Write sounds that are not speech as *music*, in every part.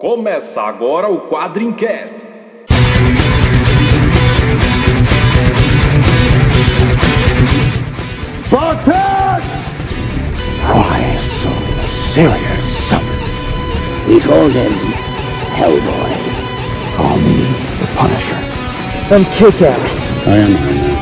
Começa agora o Quadrincast. Spartan! Why so serious, son? We call him Hellboy. Call me the Punisher. I'm Kick-Ass. I am Iron Man.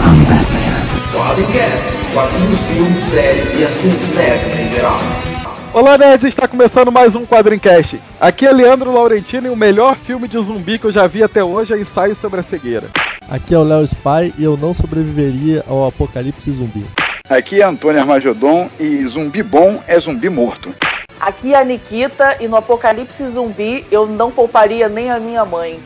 I'm Batman. Quadrincast, quadrinhos, filmes, séries e assuntos nerds em geral. Olá, nerds! Está começando mais um Quadrincast. Aqui é Leandro Laurentino e o melhor filme de zumbi que eu já vi até hoje é Ensaio sobre a Cegueira. Aqui é o Léo Spy e eu não sobreviveria ao apocalipse zumbi. Aqui é Antônio Armagedon e zumbi bom é zumbi morto. Aqui é a Nikita e no apocalipse zumbi eu não pouparia nem a minha mãe.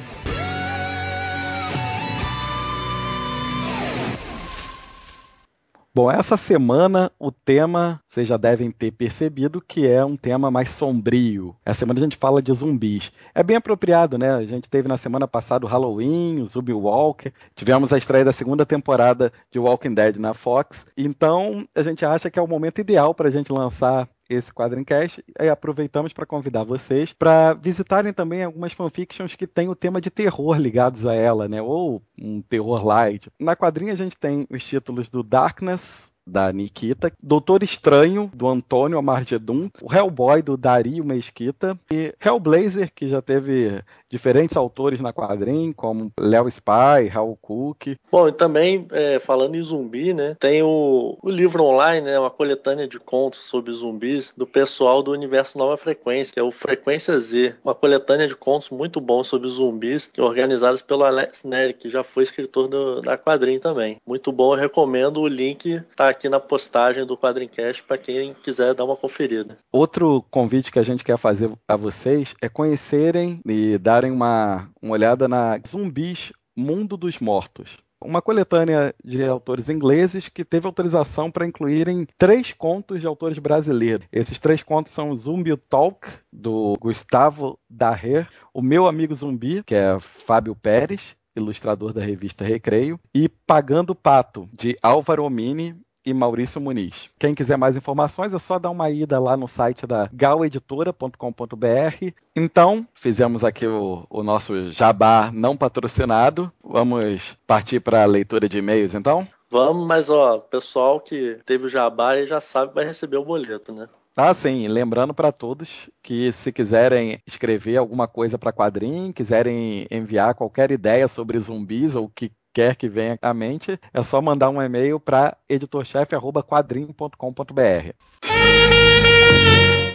Bom, essa semana o tema, vocês já devem ter percebido que é um tema mais sombrio. Essa semana a gente fala de zumbis. É bem apropriado, né? A gente teve na semana passada o Halloween, o Zumbi Walker, tivemos a estreia da segunda temporada de Walking Dead na Fox. Então a gente acha que é o momento ideal para a gente lançar esse Quadrincast e aproveitamos para convidar vocês para visitarem também algumas fanfictions que têm o tema de terror ligados a ela, né? Ou um terror light. Na quadrinha a gente tem os títulos do Darkness, da Nikita, Doutor Estranho, do Antônio Amargedum, o Hellboy, do Dario Mesquita, e Hellblazer, que já teve diferentes autores na quadrinha, como Léo Spy, Raul Cook. Bom, e também, é, falando em zumbi, né, tem o, o livro online, né, uma coletânea de contos sobre zumbis do pessoal do Universo Nova Frequência, que é o Frequência Z, uma coletânea de contos muito bons sobre zumbis, é organizadas pelo Alex Nery, que já foi escritor do, da quadrinha também. Muito bom, eu recomendo, o link tá aqui na postagem do Quadrincast para quem quiser dar uma conferida. Outro convite que a gente quer fazer a vocês é conhecerem e darem uma, uma olhada na Zumbis Mundo dos Mortos. Uma coletânea de autores ingleses que teve autorização para incluírem três contos de autores brasileiros. Esses três contos são Zumbi Talk, do Gustavo Daher, O Meu Amigo Zumbi, que é Fábio Pérez, ilustrador da revista Recreio, e Pagando Pato, de Álvaro Omini e Maurício Muniz. Quem quiser mais informações é só dar uma ida lá no site da galeditora.com.br. Então, fizemos aqui o, o, nosso jabá não patrocinado. Vamos partir para a leitura de e-mails, então? Vamos, mas ó, pessoal que teve o jabá aí já sabe vai receber o boleto, né? Ah, sim. Lembrando para todos que se quiserem escrever alguma coisa para quadrinho, quiserem enviar qualquer ideia sobre zumbis ou que quer que venha à mente, é só mandar um e-mail para editorchefe@quadrim.com.br.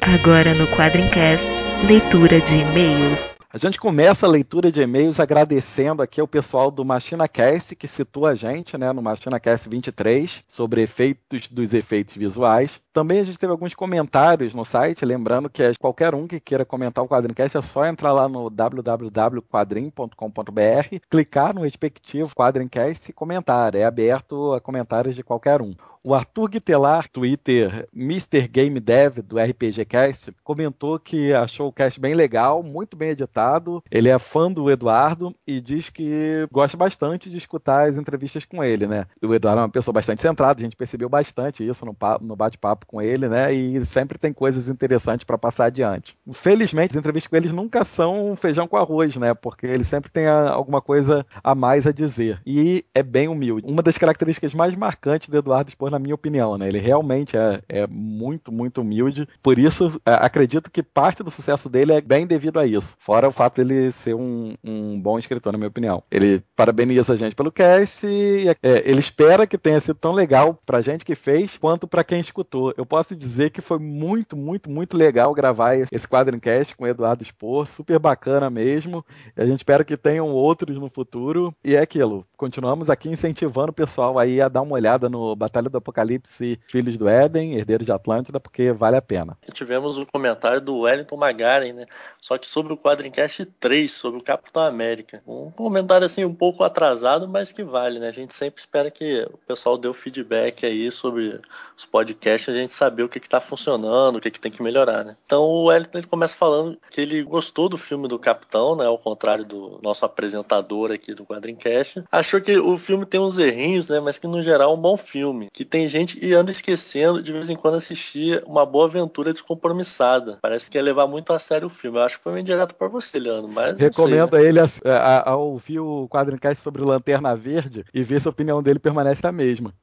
Agora no Quadrincast, leitura de e-mails. A gente começa a leitura de e-mails agradecendo aqui ao pessoal do MachinaCast que citou a gente, né, no MachinaCast 23 sobre efeitos dos efeitos visuais. Também a gente teve alguns comentários no site, lembrando que qualquer um que queira comentar o Quadrincast é só entrar lá no www.quadrim.com.br, clicar no respectivo Quadrincast e comentar. É aberto a comentários de qualquer um. O Arthur Guitelar, Twitter Mr. Game Dev do RPG Cast, comentou que achou o cast bem legal, muito bem editado. Ele é fã do Eduardo e diz que gosta bastante de escutar as entrevistas com ele, né? O Eduardo é uma pessoa bastante centrada, a gente percebeu bastante isso no, no bate-papo com ele, né? E sempre tem coisas interessantes para passar adiante. Felizmente, as entrevistas com eles nunca são feijão com arroz, né? Porque ele sempre tem a, alguma coisa a mais a dizer. E é bem humilde. Uma das características mais marcantes do Eduardo Spor na minha opinião, né? Ele realmente é, é muito, muito humilde. Por isso, é, acredito que parte do sucesso dele é bem devido a isso. Fora o fato dele ser um, um bom escritor, na minha opinião. Ele parabeniza a gente pelo cast e é, ele espera que tenha sido tão legal pra gente que fez, quanto para quem escutou. Eu posso dizer que foi muito, muito, muito legal gravar esse quadrincast com o Eduardo Spor, super bacana mesmo. A gente espera que tenham outros no futuro. E é aquilo, continuamos aqui incentivando o pessoal aí a dar uma olhada no Batalha do Apocalipse Filhos do Éden, Herdeiros de Atlântida, porque vale a pena. Tivemos um comentário do Wellington Magaren, né? Só que sobre o Quadrincast 3, sobre o Capitão América. Um comentário assim um pouco atrasado, mas que vale, né? A gente sempre espera que o pessoal dê o feedback aí sobre os podcasts, a gente saber o que está funcionando, o que, que tem que melhorar, né? Então o Wellington ele começa falando que ele gostou do filme do Capitão, né? Ao contrário do nosso apresentador aqui do Quadrincast. Acho achou que o filme tem uns errinhos, né? Mas que no geral é um bom filme. Que tem gente que anda esquecendo de vez em quando assistir uma boa aventura descompromissada. Parece que ia levar muito a sério o filme. Eu acho que foi meio direto pra você, Leandro. Mas Recomendo sei, né? a ele a, a, a ouvir o quadrincast sobre Lanterna Verde e ver se a opinião dele permanece a mesma.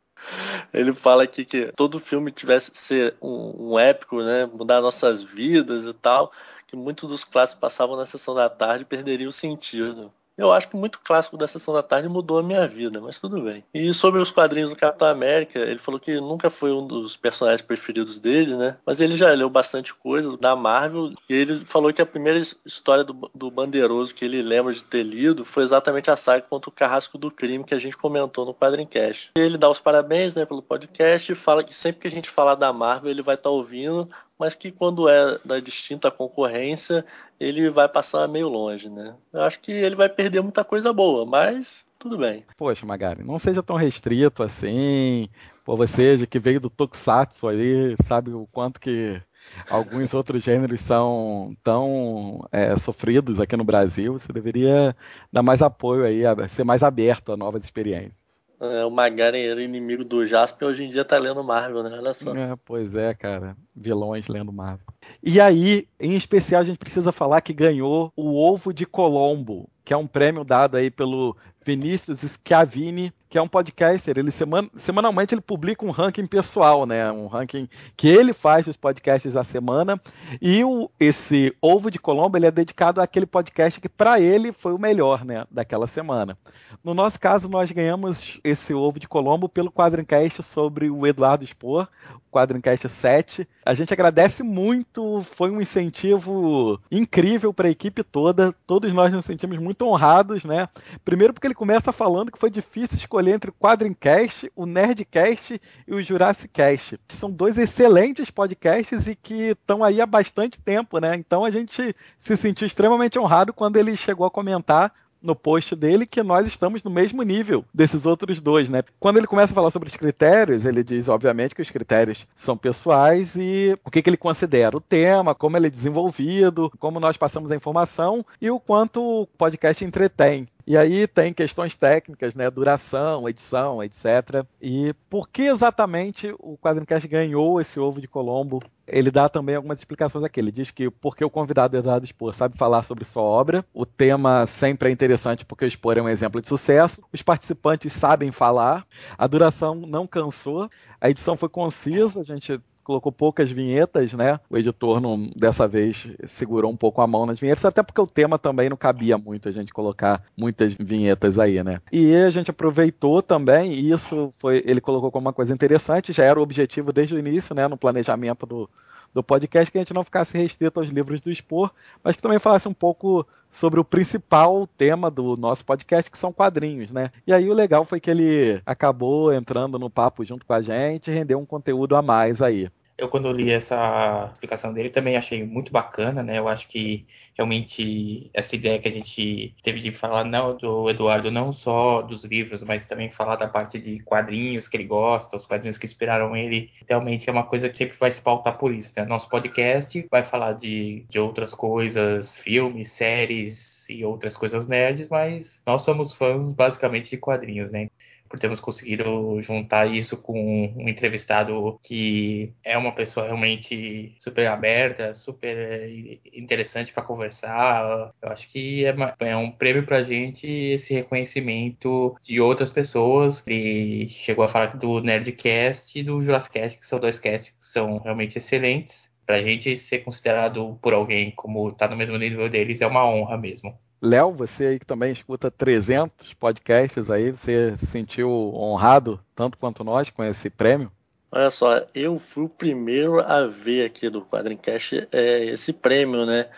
Ele fala aqui que todo filme tivesse que ser um, um épico, né? Mudar nossas vidas e tal. Que muitos dos clássicos passavam na sessão da tarde e perderiam o sentido. Eu acho que muito clássico da Sessão da Tarde mudou a minha vida, mas tudo bem. E sobre os quadrinhos do Capitão América, ele falou que nunca foi um dos personagens preferidos dele, né? Mas ele já leu bastante coisa da Marvel e ele falou que a primeira história do, do Bandeiroso que ele lembra de ter lido foi exatamente a saga contra o Carrasco do Crime que a gente comentou no Quadrincast. Ele dá os parabéns né, pelo podcast e fala que sempre que a gente falar da Marvel ele vai estar tá ouvindo mas que quando é da distinta concorrência, ele vai passar meio longe, né? Eu acho que ele vai perder muita coisa boa, mas tudo bem. Poxa, Magari, não seja tão restrito assim. Pô, você que veio do Tokusatsu aí, sabe o quanto que alguns outros gêneros são tão é, sofridos aqui no Brasil, você deveria dar mais apoio aí, ser mais aberto a novas experiências. É, o Magaren era inimigo do Jasper hoje em dia tá lendo Marvel, né? Olha só. É, pois é, cara. Vilões lendo Marvel. E aí, em especial, a gente precisa falar que ganhou o Ovo de Colombo, que é um prêmio dado aí pelo Vinícius Schiavini, que é um podcaster. Ele seman semanalmente ele publica um ranking pessoal, né? Um ranking que ele faz dos podcasts da semana. E o, esse Ovo de Colombo ele é dedicado àquele podcast que para ele foi o melhor, né? Daquela semana. No nosso caso, nós ganhamos esse Ovo de Colombo pelo Quadrincast sobre o Eduardo Spor, o Quadrincast 7. A gente agradece muito, foi um incentivo incrível para a equipe toda. Todos nós nos sentimos muito honrados, né? Primeiro porque ele começa falando que foi difícil escolher entre o Quadrincast, o Nerdcast e o Jurassic Cast. São dois excelentes podcasts e que estão aí há bastante tempo, né? Então a gente se sentiu extremamente honrado quando ele chegou a comentar no post dele que nós estamos no mesmo nível desses outros dois, né? Quando ele começa a falar sobre os critérios, ele diz, obviamente, que os critérios são pessoais e o que, que ele considera o tema, como ele é desenvolvido, como nós passamos a informação e o quanto o podcast entretém. E aí tem questões técnicas, né? Duração, edição, etc. E por que exatamente o Quadrincast ganhou esse ovo de Colombo? Ele dá também algumas explicações aqui. Ele diz que porque o convidado Eduardo Spor sabe falar sobre sua obra, o tema sempre é interessante porque o Spor é um exemplo de sucesso, os participantes sabem falar, a duração não cansou, a edição foi concisa, a gente colocou poucas vinhetas, né? O editor não, dessa vez segurou um pouco a mão nas vinhetas, até porque o tema também não cabia muito a gente colocar muitas vinhetas aí, né? E a gente aproveitou também, e isso foi, ele colocou como uma coisa interessante, já era o objetivo desde o início, né? No planejamento do, do podcast, que a gente não ficasse restrito aos livros do Expor, mas que também falasse um pouco sobre o principal tema do nosso podcast, que são quadrinhos, né? E aí o legal foi que ele acabou entrando no papo junto com a gente rendeu um conteúdo a mais aí eu quando li essa explicação dele também achei muito bacana, né? Eu acho que realmente essa ideia que a gente teve de falar não do Eduardo não só dos livros, mas também falar da parte de quadrinhos que ele gosta, os quadrinhos que inspiraram ele, realmente é uma coisa que sempre vai se pautar por isso, né? Nosso podcast vai falar de, de outras coisas, filmes, séries e outras coisas nerds, mas nós somos fãs basicamente de quadrinhos, né? Por termos conseguido juntar isso com um entrevistado que é uma pessoa realmente super aberta, super eh, interessante para conversar. Eu acho que é, é um prêmio para a gente esse reconhecimento de outras pessoas. Ele chegou a falar do Nerdcast e do Jurassic Cast, que são dois casts que são realmente excelentes. Para a gente ser considerado por alguém como está no mesmo nível deles é uma honra mesmo. Léo, você aí que também escuta 300 podcasts aí, você se sentiu honrado tanto quanto nós com esse prêmio? Olha só, eu fui o primeiro a ver aqui do Quadrincast é, esse prêmio, né?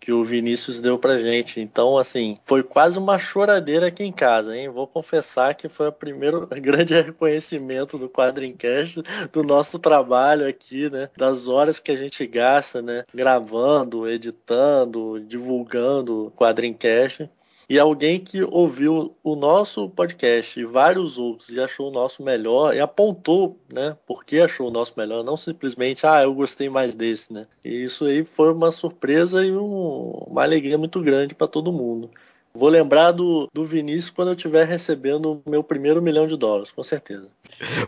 Que o Vinícius deu pra gente. Então, assim, foi quase uma choradeira aqui em casa, hein? Vou confessar que foi o primeiro *laughs* grande reconhecimento do Quadrincast, do nosso trabalho aqui, né? Das horas que a gente gasta, né? Gravando, editando, divulgando o Quadrincast e alguém que ouviu o nosso podcast e vários outros e achou o nosso melhor e apontou, né, por que achou o nosso melhor, não simplesmente, ah, eu gostei mais desse, né? E isso aí foi uma surpresa e um, uma alegria muito grande para todo mundo. Vou lembrar do, do Vinícius quando eu estiver recebendo o meu primeiro milhão de dólares, com certeza.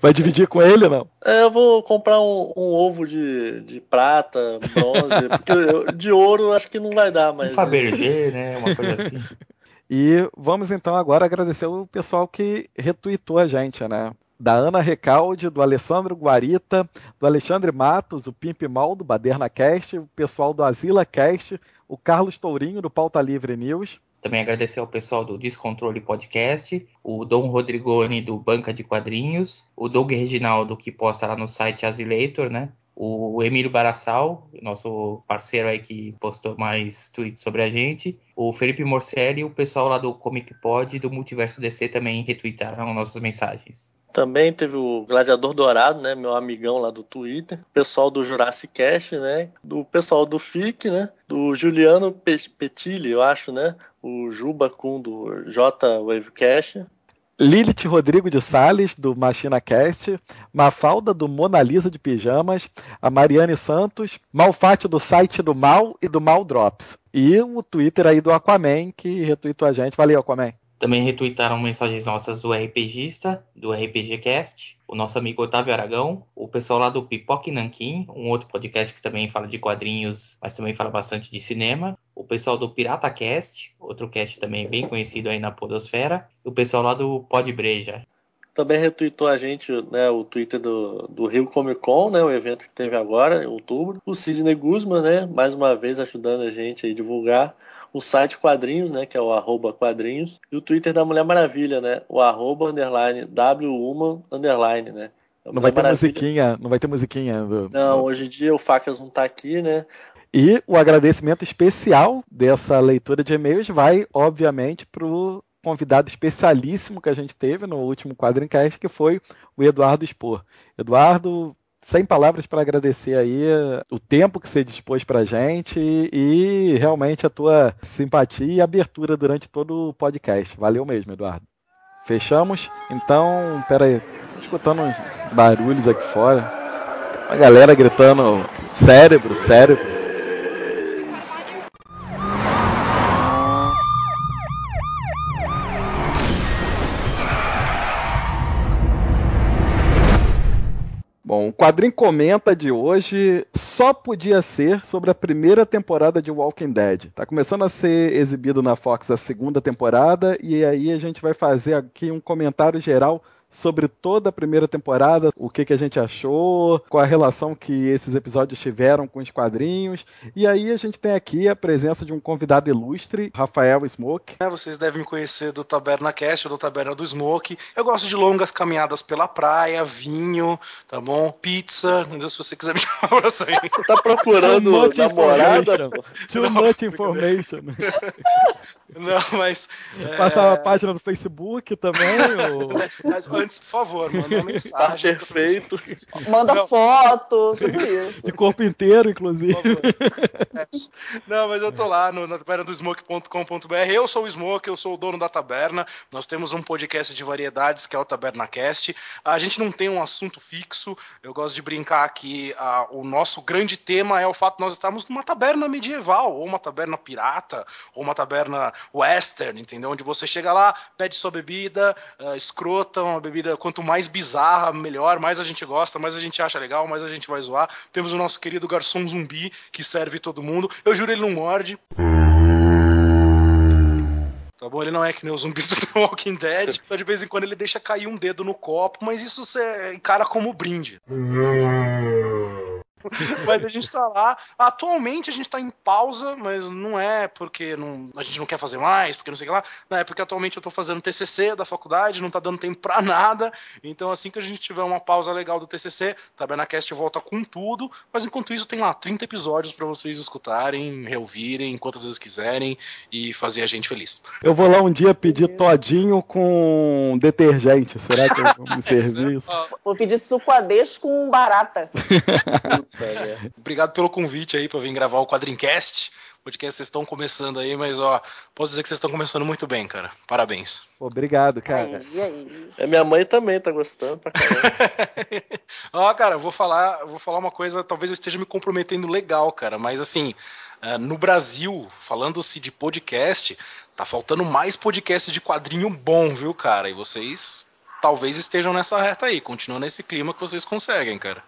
Vai dividir com ele ou não? É, eu vou comprar um, um ovo de, de prata, bronze, *laughs* porque eu- de ouro acho que não vai dar, mas. Um Fabergé, né? Uma coisa assim. *laughs* E vamos então agora agradecer o pessoal que retweetou a gente, né? Da Ana Recalde, do Alessandro Guarita, do Alexandre Matos, o Pimp Mal do Baderna Cast, o pessoal do Azila Cast, o Carlos Tourinho do Pauta Livre News. Também agradecer ao pessoal do Descontrole Podcast, o Dom Rodrigoni do Banca de Quadrinhos, o Doug Reginaldo que posta lá no site Azileitor, né? O Emílio Barassal, nosso parceiro aí que postou mais tweets sobre a gente, o Felipe Morcelli e o pessoal lá do Comic Pod e do Multiverso DC também retweetaram nossas mensagens. Também teve o Gladiador Dourado, né? Meu amigão lá do Twitter. Pessoal do Jurassic Cast, né? Do pessoal do FIC, né? Do Juliano Pe- Petilli, eu acho, né? O Juba Kun do J Wavecast. Lilith Rodrigo de Sales, do Machina Cast, Mafalda, do Mona Lisa de Pijamas, a Mariane Santos, Malfate do site do Mal e do Mal Drops. E o Twitter aí do Aquaman, que retweetou a gente. Valeu, Aquaman. Também retweetaram mensagens nossas do RPGista, do RPG Cast, o nosso amigo Otávio Aragão, o pessoal lá do Pipoque Nanquim, um outro podcast que também fala de quadrinhos, mas também fala bastante de cinema, o pessoal do Pirata Cast, outro cast também bem conhecido aí na podosfera, e o pessoal lá do Podbreja. Também retweetou a gente né, o Twitter do, do Rio Comic Con, né, o evento que teve agora, em outubro. O Sidney Guzman, né, mais uma vez ajudando a gente a divulgar. O site Quadrinhos, né, que é o arroba quadrinhos. E o Twitter da Mulher Maravilha, né, o arroba underline Wwoman underline, né. A Não vai Mulher ter Maravilha- musiquinha, não vai ter musiquinha. do- Não, hoje em dia o Facas não tá aqui, né. E o agradecimento especial dessa leitura de e-mails vai, obviamente, para o convidado especialíssimo que a gente teve no último Quadrincast, que foi o Eduardo Spor. Eduardo, sem palavras para agradecer aí eh, o tempo que você dispôs para a gente e, realmente a tua simpatia e abertura durante todo o podcast. Valeu mesmo, Eduardo. Fechamos? Então, pera aí, tô escutando uns barulhos aqui fora. A galera gritando cérebro, cérebro. Bom, o quadrinho comenta de hoje só podia ser sobre a primeira temporada de Walking Dead. Tá começando a ser exibido na Fox a segunda temporada e aí a gente vai fazer aqui um comentário geral sobre toda a primeira temporada, o que, que a gente achou, qual a relação que esses episódios tiveram com os quadrinhos. E aí a gente tem aqui a presença de um convidado ilustre, Rafael Smoke. É, vocês devem me conhecer do Taberna Cast ou do Taberna do Smoke. Eu gosto de longas caminhadas pela praia, vinho, tá bom? Pizza, entendeu? Se você quiser me *laughs* chamar pra sair. Você tá procurando Too much namorada? information. Too much information. *laughs* *laughs* Não, mas. *laughs* é, Passar a página do Facebook também. ou- *laughs* Mas antes, por favor, manda uma Tá mensagem. perfeito. Manda Não. foto, tudo isso. De corpo inteiro, inclusive. Não, mas eu tô lá no, na taberna do smoke.com.br. Eu sou o Smoke, eu sou o dono da taberna. Nós temos um podcast de variedades que é o TabernaCast. A gente não tem um assunto fixo. Eu gosto de brincar que ah, o nosso grande tema é o fato de nós estarmos numa taberna medieval, ou uma taberna pirata, ou uma taberna western, entendeu? Onde você chega lá, pede sua bebida, ah, escrota, uma bebida quanto mais bizarra, melhor, mais a gente gosta, mais a gente acha legal, mais a gente vai zoar. Temos o nosso querido garçom zumbi que serve todo mundo. Eu juro, ele não morde. Tá bom? Ele não é que nem os zumbis do The Walking Dead. *laughs* Então, de vez em quando, ele deixa cair um dedo no copo, mas isso você encara como brinde. *laughs* Mas a gente tá lá. Atualmente a gente tá em pausa, mas não é porque não- a gente não quer fazer mais, porque não sei o que lá. Não, é porque atualmente eu tô fazendo TCC da faculdade, não tá dando tempo pra *laughs* nada. Então, assim que a gente tiver uma pausa legal do TCC, Tabernacast volta com tudo. Mas enquanto isso, tem lá 30 episódios pra vocês escutarem, reouvirem, quantas vezes quiserem e fazer a gente feliz. Eu vou lá um dia pedir todinho com detergente. Será que eu vou me *laughs* servir isso? Vou pedir suquadês com barata. *laughs* Obrigado pelo convite aí pra vir gravar o Quadrincast. podcast vocês estão começando aí, mas ó, posso dizer que vocês estão começando muito bem, cara. Parabéns. Obrigado, cara. Aí, aí. É, minha mãe também tá gostando pra caramba. *laughs* ó, cara, vou falar, vou falar uma coisa, talvez eu esteja me comprometendo legal, cara, mas assim, uh, no Brasil, falando-se de podcast, tá faltando mais podcast de quadrinho bom, viu, cara? E vocês talvez estejam nessa reta aí, continuam nesse clima que vocês conseguem, cara.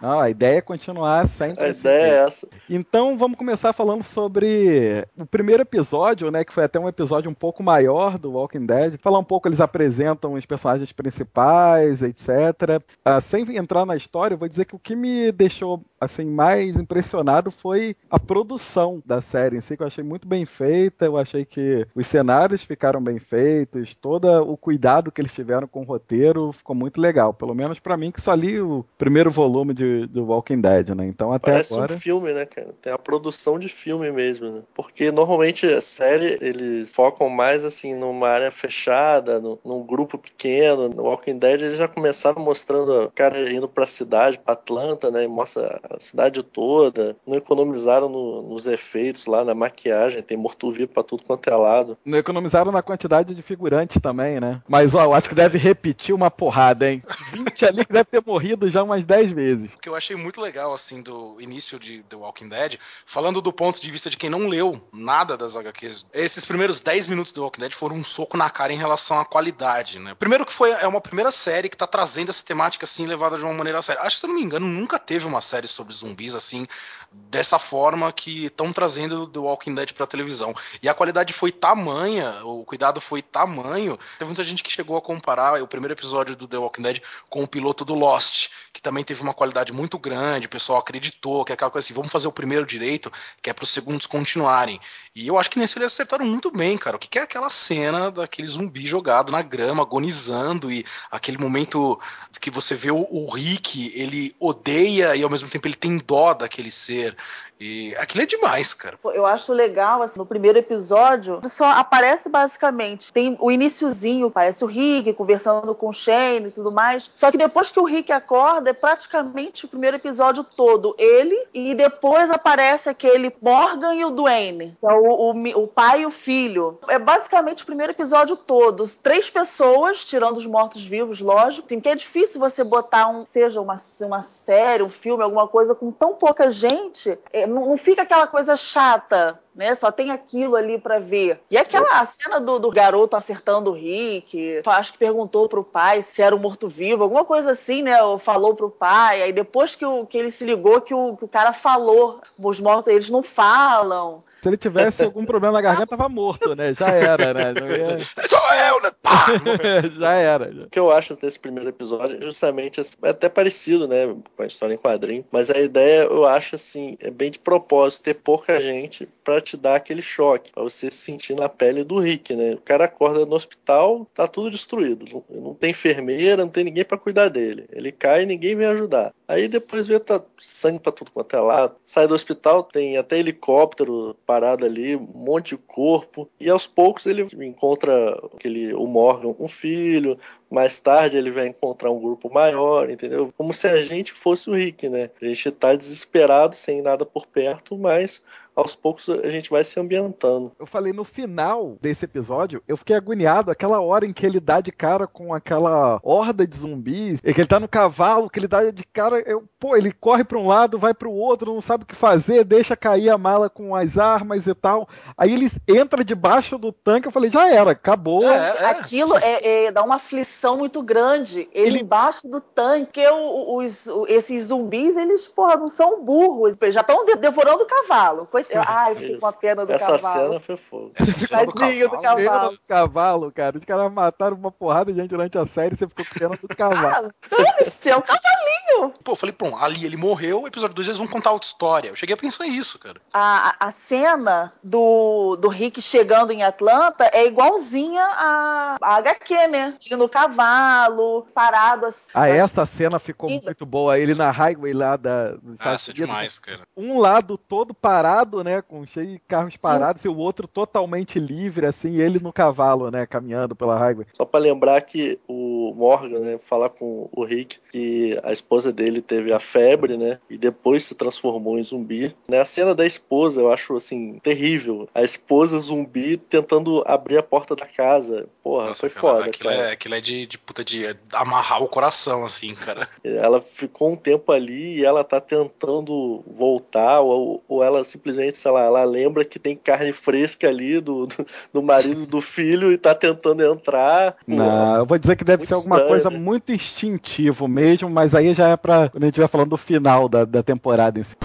Não, a ideia é continuar sempre. A ideia é essa. Então vamos começar falando sobre o primeiro episódio, né? Que foi até um episódio um pouco maior do Walking Dead. Falar um pouco, eles apresentam os personagens principais, etc. Ah, sem entrar na história, eu vou dizer que o que me deixou assim mais impressionado foi a produção da série em si, que eu achei muito bem feita. Eu achei que os cenários ficaram bem feitos, todo o cuidado que eles tiveram com o roteiro ficou muito legal. Pelo menos para mim, que só li o primeiro volume de do Walking Dead, né? Então até Parece agora. um filme, né, cara? Tem a produção de filme mesmo, né? Porque normalmente a série eles focam mais assim numa área fechada, no, num grupo pequeno. No Walking Dead eles já começaram mostrando o cara indo pra cidade, pra Atlanta, né? E mostra a cidade toda. Não economizaram no, nos efeitos lá, na maquiagem, tem morto-vivo pra tudo quanto é lado. Não economizaram na quantidade de figurantes também, né? Mas ó, eu acho que deve repetir uma porrada, hein? 20 ali que deve ter morrido já umas 10 vezes que eu achei muito legal, assim, do início de The Walking Dead, falando do ponto de vista de quem não leu nada das HQs, esses primeiros 10 minutos do Walking Dead foram um soco na cara em relação à qualidade, né? Primeiro que foi é uma primeira série que tá trazendo essa temática, assim, levada de uma maneira séria. Acho que, se eu não me engano, nunca teve uma série sobre zumbis, assim, dessa forma que estão trazendo The Walking Dead pra televisão. E a qualidade foi tamanha, o cuidado foi tamanho, teve muita gente que chegou a comparar o primeiro episódio do The Walking Dead com o piloto do Lost, que também teve uma qualidade muito grande, o pessoal acreditou, que é aquela coisa assim, vamos fazer o primeiro direito, que é para os segundos continuarem. E eu acho que nesse eles acertaram muito bem, cara. O que é aquela cena daquele zumbi jogado na grama, agonizando, e aquele momento que você vê o, o Rick, ele odeia e ao mesmo tempo ele tem dó daquele ser. E aquilo é demais, cara. Eu acho legal, assim, no primeiro episódio, só aparece basicamente, tem o iníciozinho, parece o Rick conversando com o Shane e tudo mais, só que depois que o Rick acorda, é praticamente o primeiro episódio todo ele, e depois aparece aquele Morgan e o Dwayne, que é o, o, o pai e o filho. É basicamente o primeiro episódio todo, três pessoas, tirando os mortos-vivos, lógico, assim, que é difícil você botar um, seja uma, uma série, um filme, alguma coisa com tão pouca gente, é, não, não fica aquela coisa chata né? Só tem aquilo ali para ver. E aquela cena do, do, garoto acertando o Rick, acho que perguntou pro pai se era um morto-vivo, alguma coisa assim, né? Ou falou pro pai. Aí depois que, o, que ele se ligou que o, que o cara falou, os mortos eles não falam. Se ele tivesse algum problema na garganta, tava morto, né? Já era, né? Não ia... Sou eu, né? Pá! *laughs* Já era. O que eu acho desse primeiro episódio é justamente assim, é até parecido, né? Com a história em quadrinho. Mas a ideia, eu acho assim, é bem de propósito ter pouca gente para te dar aquele choque, para você se sentir na pele do Rick, né? O cara acorda no hospital, tá tudo destruído. Não, não tem enfermeira, não tem ninguém para cuidar dele. Ele cai e ninguém vem ajudar. Aí depois vê tá sangue pra tudo quanto é lado. Sai do hospital, tem até helicóptero parado ali, um monte de corpo. E aos poucos ele encontra aquele, o Morgan, um filho. Mais tarde ele vai encontrar um grupo maior, entendeu? Como se a gente fosse o Rick, né? A gente tá desesperado, sem nada por perto, mas aos poucos a gente vai se ambientando. Eu falei, no final desse episódio, eu fiquei agoniado aquela hora em que ele dá de cara com aquela horda de zumbis, e que ele tá no cavalo, que ele dá de cara, eu, pô, ele corre para um lado, vai para o outro, não sabe o que fazer, deixa cair a mala com as armas e tal. Aí ele entra debaixo do tanque, eu falei, já era, acabou. É, é. Aquilo é, é, dá uma aflição muito grande. Ele, ele... embaixo do tanque, os, esses zumbis, eles, porra, não são burros, já estão devorando o cavalo. Foi Ai, fiquei com a pena do Essa cavalo. cena foi fogo. Tadinho do cavalo. Pena do cavalo, cara. Os caras mataram uma porrada de gente durante a série e você ficou com pena do cavalo. *laughs* Ah, é um cavalinho. Pô, eu falei, pô, ali ele morreu, episódio 2 eles vão contar outra história. Eu cheguei a pensar isso, cara. A, a cena do, do Rick chegando em Atlanta é igualzinha a, a HQ, né? No cavalo, parado assim. Ah, essa cena ficou muito boa. Ele na highway lá da, dos ah, Estados Unidos. demais, cara. Um lado todo parado, né? Com cheio de carros parados, e o outro totalmente livre, assim, ele no cavalo, né? Caminhando pela highway. Só para lembrar que o o Morgan, né, falar com o Rick que a esposa dele teve a febre, né, e depois se transformou em zumbi. Né, a cena da esposa eu acho assim terrível. A esposa zumbi tentando abrir a porta da casa. Porra, Nossa, foi cara, foda, aquilo cara. É, aquilo é de, de puta de amarrar o coração, assim, cara. *laughs* Ela ficou um tempo ali e ela tá tentando voltar, ou, ou ela simplesmente, sei lá, ela lembra que tem carne fresca ali do, do, do marido do filho e tá tentando entrar. Não, eu vou dizer que deve ser alguma estranho, coisa né? muito instintivo mesmo, mas aí já é pra quando a gente vai falando do final da, da temporada em si.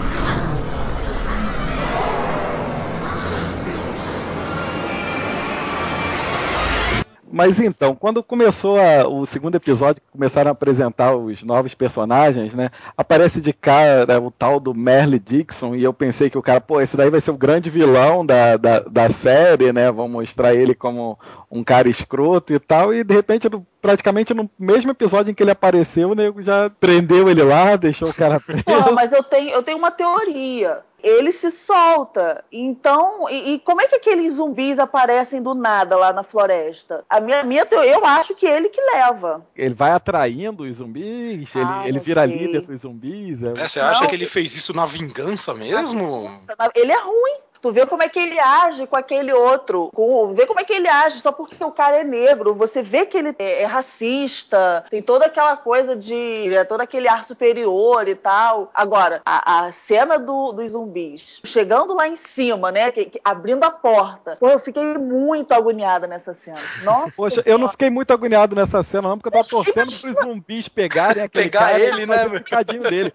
Mas então, quando começou a- o segundo episódio, que começaram a apresentar os novos personagens, né? Aparece de cara o tal do Merle Dixon, e eu pensei que o cara, pô, esse daí vai ser o grande vilão da, da, da série, né? Vão mostrar ele como um cara escroto e tal, e de repente, praticamente no mesmo episódio em que ele apareceu, o nego já prendeu ele lá, deixou o cara preso. Pô, mas eu tenho, eu tenho uma teoria. Ele se solta. Então, e, e como é que aqueles zumbis aparecem do nada lá na floresta? A minha, minha eu acho que ele que leva. Ele vai atraindo os zumbis, Ah, ele, ele vira sei. líder dos zumbis. é- É, você acha Não. que ele fez isso na vingança mesmo? Nossa, Ele é ruim. Tu vê como é que ele age com aquele outro. Com, vê como é que ele age só porque o cara é negro. Você vê que ele é, é racista. Tem toda aquela coisa de. É, todo aquele ar superior e tal. Agora, a, a cena do- dos zumbis chegando lá em cima, né? que- que- abrindo a porta. Pô, eu fiquei muito agoniada nessa cena. Nossa, Poxa, eu não fiquei muito agoniado nessa cena, não, porque eu tava torcendo pros zumbis pegarem *laughs* aquele Pegar cara ele, né, picadinho dele.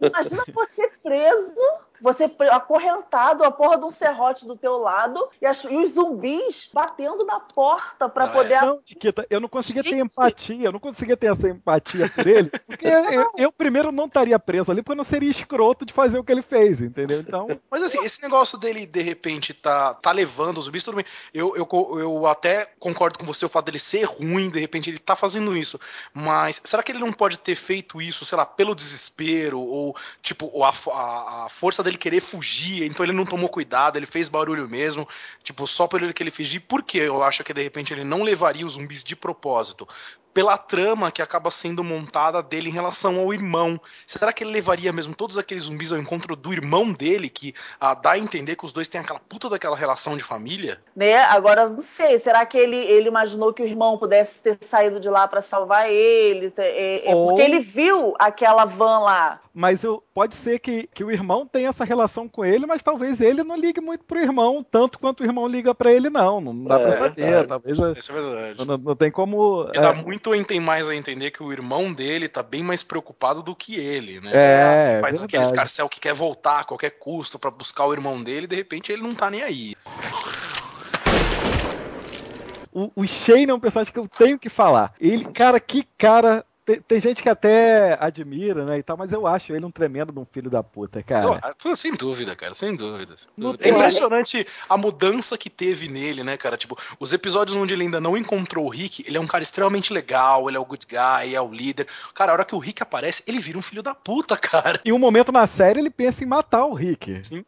Imagina você preso, você acorrentado, a porra de um serrote do teu lado e, as- e os zumbis batendo na porta pra Não, poder. Não, Chiquita, eu não conseguia ter empatia, eu não conseguia ter essa empatia por ele, *laughs* porque eu, eu primeiro não estaria preso ali, porque eu não seria escroto de fazer o que ele fez, entendeu? Então, Mas assim, esse negócio dele, de repente, tá, tá levando os zumbis, tudo bem. Eu, eu, eu até concordo com você o fato dele ser ruim, de repente ele tá fazendo isso. Mas será que ele não pode ter feito isso, sei lá, pelo desespero? Ou, tipo, a, a, a força dele querer fugir, então ele não tomou cuidado, ele fez barulho mesmo, tipo, só pelo ele que ele fugir. Por que eu acho que de repente ele não levaria os zumbis de propósito? Pela trama que acaba sendo montada dele em relação ao irmão. Será que ele levaria mesmo todos aqueles zumbis ao encontro do irmão dele, que ah, dá a entender que os dois têm aquela puta daquela relação de família? Né? Agora, não sei, será que ele, ele imaginou que o irmão pudesse ter saído de lá pra salvar ele? É, é Ou- porque ele viu aquela van lá. mas eu, pode ser que, que o irmão tenha essa relação com ele, mas talvez ele não ligue muito pro irmão, tanto quanto o irmão liga pra ele, não. Não dá É, pra saber. verdade. Talvez Isso é verdade. não, não tem como. É, muito tem mais a entender que o irmão dele tá bem mais preocupado do que ele, né? É, Faz verdade. aquele escarcel que quer voltar a qualquer custo pra buscar o irmão dele, e de repente ele não tá nem aí. O, o Shane é um personagem que eu tenho que falar. Ele, cara, que cara. Tem, tem gente que até admira, né, e tal, mas eu acho ele um tremendo de um filho da puta, cara. Pô, sem dúvida, cara, sem dúvida. sem Não dúvida. É impressionante a mudança que teve nele, né, cara? Tipo, os episódios onde ele ainda não encontrou o Rick, ele é um cara extremamente legal, ele é o good guy, é o líder. Cara, a hora que o Rick aparece, ele vira um filho da puta, cara. Em um momento na série ele pensa em matar o Rick. Sim.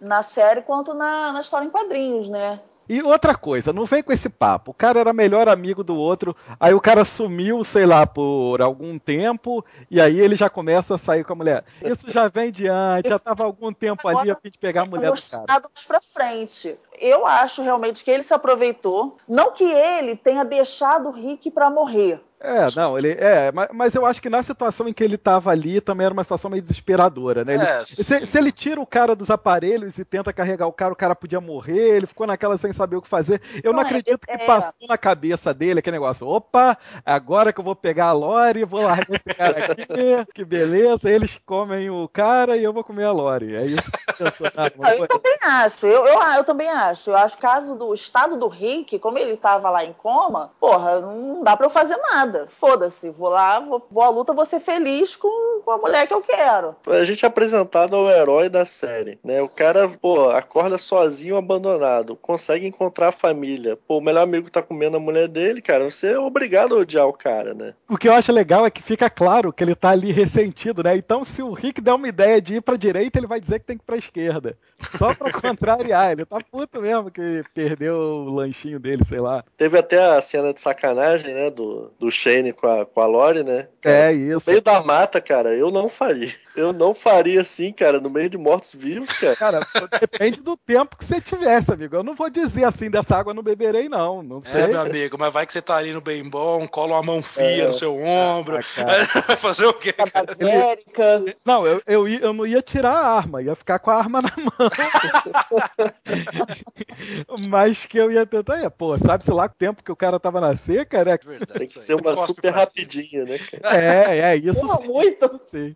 Na série quanto na, na história em quadrinhos, né? E outra coisa, não vem com esse papo. O cara era melhor amigo do outro, aí o cara sumiu, sei lá, por algum tempo, e aí ele já começa a sair com a mulher. Isso já vem de antes, já tava há algum tempo ali a fim de pegar a mulher do cara. mais pra frente. Eu acho realmente que ele se aproveitou. Não que ele tenha deixado o Rick pra morrer. É, não, ele. É, mas, mas eu acho que na situação em que ele tava ali também era uma situação meio desesperadora, né? Ele- É, se, se ele tira o cara dos aparelhos e tenta carregar o cara, o cara podia morrer, ele ficou naquela sem saber o que fazer. Eu não, Não, é, acredito que é. passou na cabeça dele aquele negócio. Opa, agora que eu vou pegar a Lore, vou largar esse cara aqui, *laughs* que beleza. Eles comem o cara e eu vou comer a Lore. É isso que. Ah, não Ah, foi- eu também acho, eu, eu, eu também acho. Eu acho que caso do estado do Rick, como ele tava lá em coma, porra, não dá pra eu fazer nada. Foda-se, vou lá, vou, vou à luta, vou ser feliz com, com a mulher que eu quero. A gente é apresentado ao herói da série, né? O cara, pô, acorda sozinho, abandonado, consegue encontrar a família. Pô, o melhor amigo tá comendo a mulher dele, cara, você é obrigado a odiar o cara, né? O que eu acho legal é que fica claro que ele tá ali ressentido, né? Então, se o Rick der uma ideia de ir pra direita, ele vai dizer que tem que ir pra esquerda. Só pra *laughs* contrariar. Ele tá puto mesmo que perdeu o lanchinho dele, sei lá. Teve até a cena de sacanagem, né, do, do Shane com a, com a Lori, né? é isso. No meio da mata, cara, eu não faria. Eu não faria assim, cara, no meio de mortos-vivos, cara. Cara, depende do tempo que você tivesse, amigo. Eu não vou dizer assim, dessa água não beberei, não. Não sei. É, meu amigo, mas vai que você tá ali no bem bom, cola uma mão fria É. no seu ombro. Ah, *laughs* cara. vai fazer o quê? cara? América. Não, eu, eu, eu não ia tirar a arma, ia ficar com a arma na mão. *laughs* Mas que eu ia tentar, ia, pô, sabe-se lá o tempo que o cara tava na seca, né? Tem que ser uma super cima. rapidinha, né, cara? É, é, isso Porra, sim. muito. sim.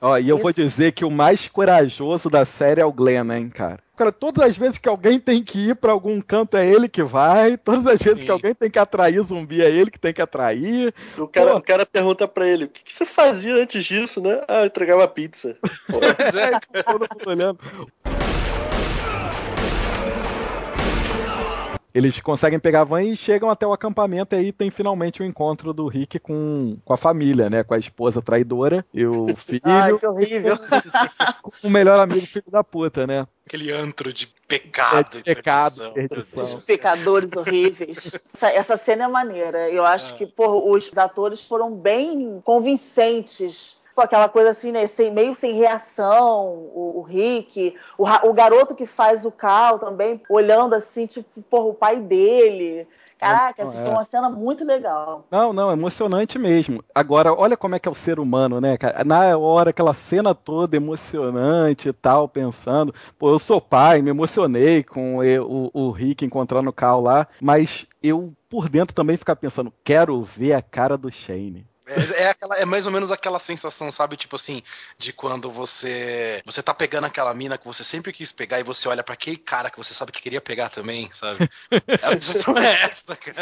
Ó, e eu vou dizer que o mais corajoso da série é o Glenn, hein, cara. Cara, todas as vezes que alguém tem que ir pra algum canto é ele que vai, todas as vezes Sim. que alguém tem que atrair zumbi é ele que tem que atrair. O cara, Pô. o cara pergunta pra ele, o que, que você fazia antes disso, né? Ah, eu entregava pizza. *laughs* Pô, Pois é, Todo mundo olhando. Eles conseguem pegar a van e chegam até o acampamento e aí tem finalmente o encontro do Rick com, com a família, né? Com a esposa traidora e o *laughs* filho, Ai, que horrível. *laughs* com o melhor amigo filho da puta, né? aquele antro de pecado. É, de pecado, perdição. perdição. Esses pecadores horríveis. Essa, essa cena é maneira. Eu acho que pô, os atores foram bem convincentes. Pô, aquela coisa assim, né? sem- meio sem reação. O, o Rick, o, o garoto que faz o Cal também, olhando assim, tipo, porra, o pai dele. Caraca, Não, essa é. foi uma cena muito legal. Não, não, emocionante mesmo. Agora, olha como é que é o ser humano, né, cara? Na hora, aquela cena toda emocionante e tal, pensando, pô, eu sou pai, me emocionei com o, o Rick encontrando o Cal lá, mas eu, por dentro, também ficar pensando, quero ver a cara do Shane. É, é aquela- é mais ou menos aquela sensação, sabe? Tipo assim, de quando você você tá pegando aquela mina que você sempre quis pegar e você olha pra aquele cara que você sabe que queria pegar também, sabe? *laughs* A sensação é essa, cara.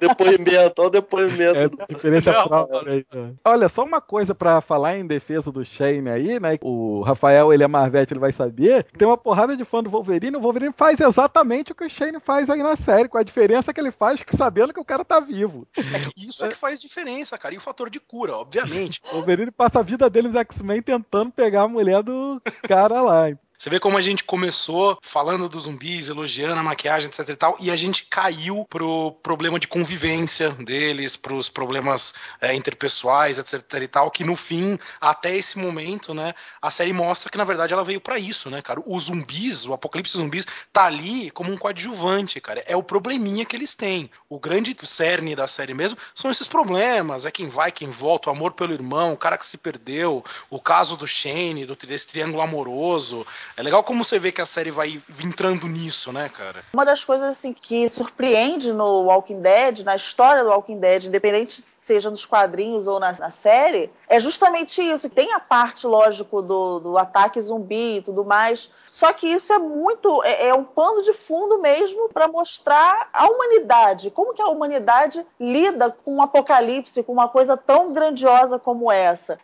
depoimento, olha o depoimento. É, diferença Não, própria aí, né? Olha, só uma coisa pra falar em defesa do Shane aí, né? O Rafael, ele é Marvete, ele vai saber. que Tem uma porrada de fã do Wolverine. O Wolverine faz exatamente o que o Shane faz aí na série, com a diferença que ele faz que sabendo que o cara tá vivo. É que isso é que faz diferença, cara. E o fator de cura, obviamente. O *laughs* Wolverine passa a vida deles X-Men tentando pegar a mulher do cara lá. Você vê como a gente começou falando dos zumbis, elogiando a maquiagem, etc e tal, e a gente caiu pro problema de convivência deles, pros problemas é, interpessoais, etc e tal, que no fim, até esse momento, né, a série mostra que na verdade ela veio pra isso, né, cara? Os zumbis, o apocalipse zumbis, tá ali como um coadjuvante, cara. É o probleminha que eles têm. O grande cerne da série mesmo são esses problemas, é quem vai, quem volta, o amor pelo irmão, o cara que se perdeu, o caso do Shane, do, desse triângulo amoroso. É legal como você vê que a série vai entrando nisso, né, cara? Uma das coisas assim que surpreende no Walking Dead, na história do Walking Dead, independente seja nos quadrinhos ou na, na série, é justamente isso. Tem a parte, lógico, do, do ataque zumbi e tudo mais. Só que isso é muito. É, é um pano de fundo mesmo para mostrar a humanidade. Como que a humanidade lida com um apocalipse, com uma coisa tão grandiosa como essa.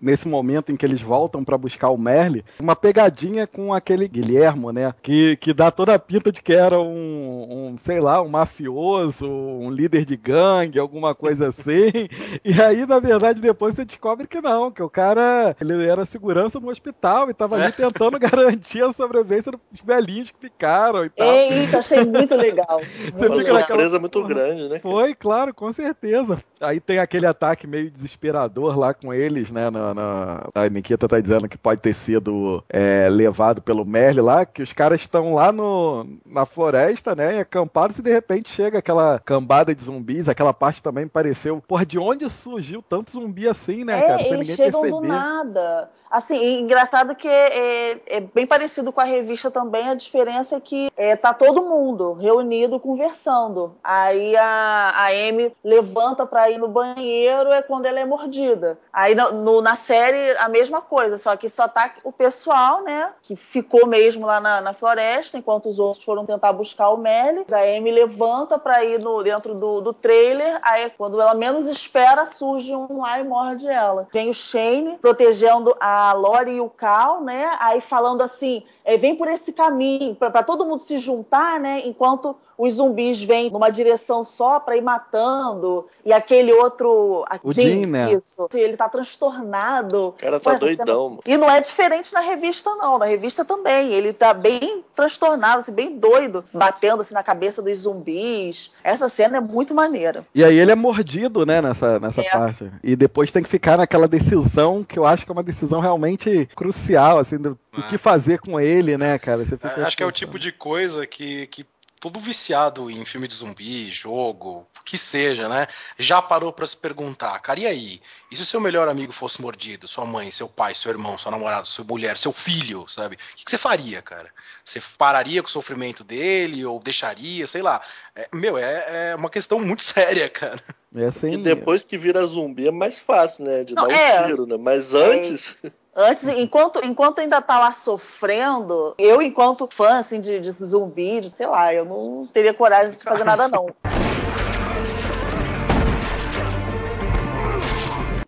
Nesse momento em que eles voltam pra buscar o Merle, uma pegadinha com aquele Guilhermo, né? Que, que dá toda a pinta de que era um, um, sei lá, um mafioso, um líder de gangue, alguma coisa *laughs* assim. E aí, na verdade, depois você descobre que não, que o cara ele era segurança no hospital e tava ali tentando *laughs* garantir a sobrevivência dos velhinhos que ficaram e tal. É isso, achei muito legal. Você Uma fica naquela- surpresa muito grande, né? Foi, claro, com certeza. Aí tem aquele ataque meio desesperador lá com eles, né? Na, na- A Nikita tá dizendo que pode ter sido é, levado pelo Merle lá, que os caras estão lá no, na floresta, né? Acampados e de repente chega aquela cambada de zumbis. Aquela parte também pareceu. Porra, de onde surgiu tanto zumbi assim, né, É, cara? Sem eles ninguém chegam perceber. do nada. Assim, e engraçado que é, é- é bem parecido com a revista também, a diferença é que é, tá todo mundo reunido conversando. Aí a, a Amy levanta pra ir no banheiro, é quando ela é mordida. Aí no- no- na série a mesma coisa, só que só tá o pessoal, né, que ficou mesmo lá na, na floresta, enquanto os outros foram tentar buscar o Melly. A Amy levanta pra ir no, dentro do, do trailer, aí quando ela menos espera, surge um lá e morde ela. Vem o Shane protegendo a Lori e o Cal, né? Aí falando assim, é, vem por esse caminho, pra pra todo mundo se juntar, né? Enquanto os zumbis vêm numa direção só pra ir matando, e aquele outro. A O Jean, Jean, né? Isso. Ele tá transtornado. O cara tá doidão, mano. E não é diferente na revista, não. Na revista também. Ele tá bem transtornado, assim, bem doido, batendo assim, na cabeça dos zumbis. Essa cena é muito maneira. E aí ele é mordido, né, nessa, nessa É. parte. E depois tem que ficar naquela decisão que eu acho que é uma decisão realmente crucial, assim, do, É. que fazer com ele, né, cara? Você fica Acho que é o tipo de coisa que, que todo viciado em filme de zumbi, jogo, que seja, né? Já parou pra se perguntar, cara, e aí? E se o seu melhor amigo fosse mordido? Sua mãe, seu pai, seu irmão, seu namorado, sua mulher, seu filho, sabe? O que, que você faria, cara? Você pararia com o sofrimento dele ou deixaria, sei lá. É, meu, é, é uma questão muito *laughs* séria, cara. É assim, Que depois que vira zumbi é mais fácil, né? De Não, dar um é. tiro, né? Mas antes. *laughs* Antes, enquanto, enquanto ainda tá lá sofrendo, eu, enquanto fã assim, de, de zumbi, de, sei lá, eu não teria coragem de fazer nada, não. *laughs*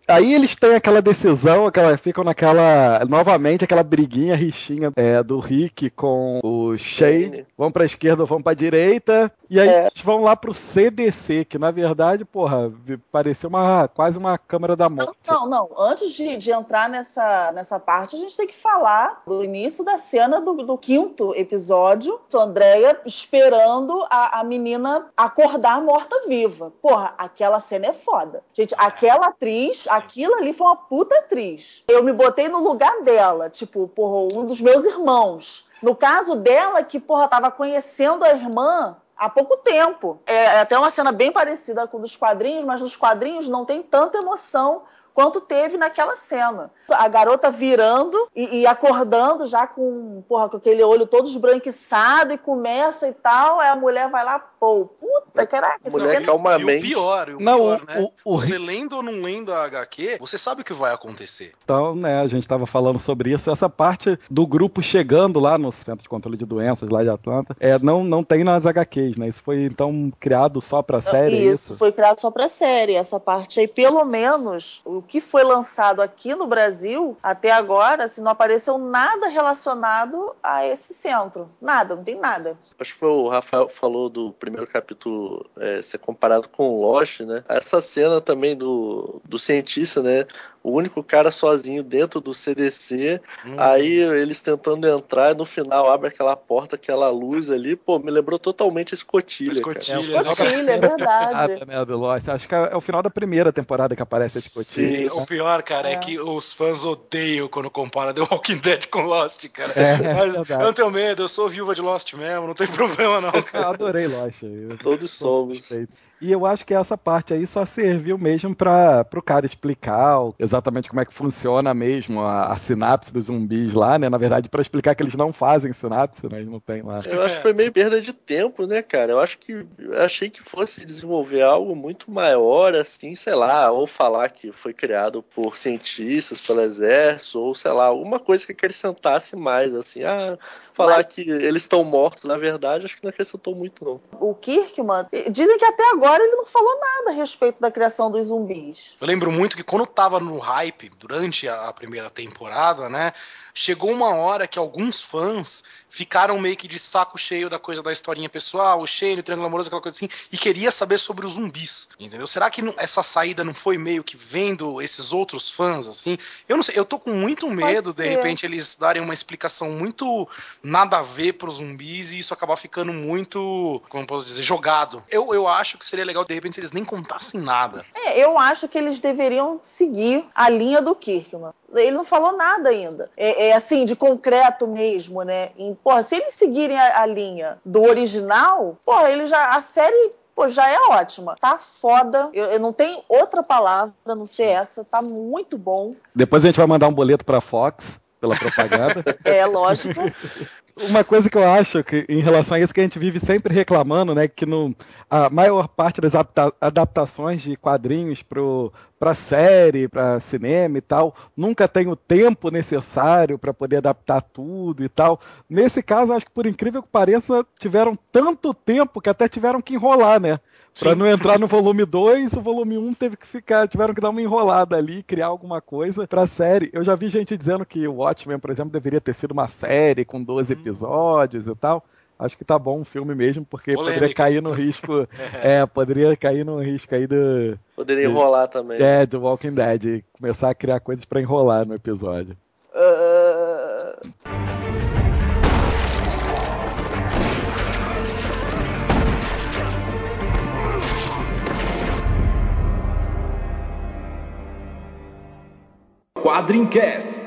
Aí eles têm aquela decisão, aquela, ficam naquela. Novamente, aquela briguinha, rixinha é, do Rick com o Shade. Vão pra esquerda ou vão pra direita. E aí É. eles vão lá pro CDC, que na verdade, porra, pareceu uma, quase uma câmera da morte. Não, não. Antes de, de entrar nessa, nessa parte, a gente tem que falar do início da cena do, do quinto episódio. A Andrea esperando a, a menina acordar morta-viva. Porra, aquela cena é foda. Gente, aquela atriz, aquilo ali foi uma puta atriz. Eu me botei no lugar dela. Tipo, porra, um dos meus irmãos. No caso dela, que, porra, tava conhecendo a irmã há pouco tempo. É, é até uma cena bem parecida com dos quadrinhos, mas nos quadrinhos não tem tanta emoção quanto teve naquela cena. A garota virando e, e acordando já com, porra, com aquele olho todo esbranquiçado e começa e tal, aí a mulher vai lá, pô, puta, caraca, Mulher calmamente. E o pior, o Não, pior, o- né? o- o você lendo ou não lendo a HQ, você sabe o que vai acontecer. Então, né, a gente estava falando sobre isso. Essa parte do grupo chegando lá no Centro de Controle de Doenças, lá de Atlanta, é, não, não tem nas HQs, né? Isso foi, então, criado só pra série, é isso, isso? foi criado só pra série. Essa parte aí, pelo menos, o que foi lançado aqui no Brasil, até agora, assim, não apareceu nada relacionado a esse centro. Nada, não tem nada. Acho que foi o Rafael que falou do primeiro capítulo é, ser comparado com o Lost, né? Essa cena também do, do cientista, né? O único cara sozinho dentro do CDC, Hum. aí eles tentando entrar, e no final abre aquela porta, aquela luz ali, pô, me lembrou totalmente a escotilha. Escotilha, cara. Escotilha, é *laughs* verdade. Né, Lost. Acho que é, é o final da primeira temporada que aparece a escotilha. O pior, cara, é. É. que os fãs odeiam quando compara The Walking Dead com Lost, cara. É, é Mas verdade. eu não tenho medo, eu sou viúva de Lost mesmo, não tem *laughs* problema não, Eu cara. adorei Lost. Eu Todos somos. suspeito. E eu acho que essa parte aí só serviu mesmo para o cara explicar exatamente como é que funciona mesmo a, a sinapse dos zumbis lá, né? Na verdade, para explicar que eles não fazem sinapse, né? Eles não tem lá. Eu acho que foi meio perda de tempo, né, cara? Eu acho que eu achei que fosse desenvolver algo muito maior, assim, sei lá, ou falar que foi criado por cientistas, pelo exército, ou sei lá, alguma coisa que acrescentasse mais, assim, ah, falar Mas- que eles estão mortos, na verdade, acho que não acrescentou muito, não. O Kirkman, dizem que até agora ele não falou nada a respeito da criação dos zumbis. Eu lembro muito que quando tava no hype, durante a primeira temporada, né? Chegou uma hora que alguns fãs ficaram meio que de saco cheio da coisa da historinha pessoal, o Shane, o Triângulo Amoroso, aquela coisa assim, e queria saber sobre os zumbis, entendeu? Será que não- essa saída não foi meio que vendo esses outros fãs, assim? Eu não sei, eu tô com muito medo, de repente, eles darem uma explicação muito nada a ver pros zumbis e isso acabar ficando muito, como eu posso dizer, jogado. Eu, eu acho que seria legal, de repente, se eles nem contassem nada. É, eu acho que eles deveriam seguir a linha do Kirkman. Ele não falou nada ainda. É, é assim, de concreto mesmo, né? E, porra, se eles seguirem a, a linha do original, porra, ele já. A série. Pô, já é ótima. Tá foda. Eu, eu não tenho outra palavra a não ser essa. Tá muito bom. Depois a gente vai mandar um boleto pra Fox pela propaganda. *laughs* É lógico. Uma coisa que eu acho que em relação a isso que a gente vive sempre reclamando, né, que no, a maior parte das adapta- adaptações de quadrinhos para série, para cinema e tal, nunca tem o tempo necessário para poder adaptar tudo e tal. Nesse caso, acho que por incrível que pareça, tiveram tanto tempo que até tiveram que enrolar, né? Pra Sim. não entrar no volume 2, o volume 1 teve que ficar, tiveram que dar uma enrolada ali, criar alguma coisa pra série. Eu já vi gente dizendo que o Watchmen, por exemplo, deveria ter sido uma série com 12 episódios e tal. Acho que tá bom o filme mesmo, porque Polêmica. poderia cair no risco. *laughs* é, poderia cair no risco aí do. Poderia do- enrolar também. É, do Walking Dead. e Começar a criar coisas pra enrolar no episódio. Ah, Quadrincast.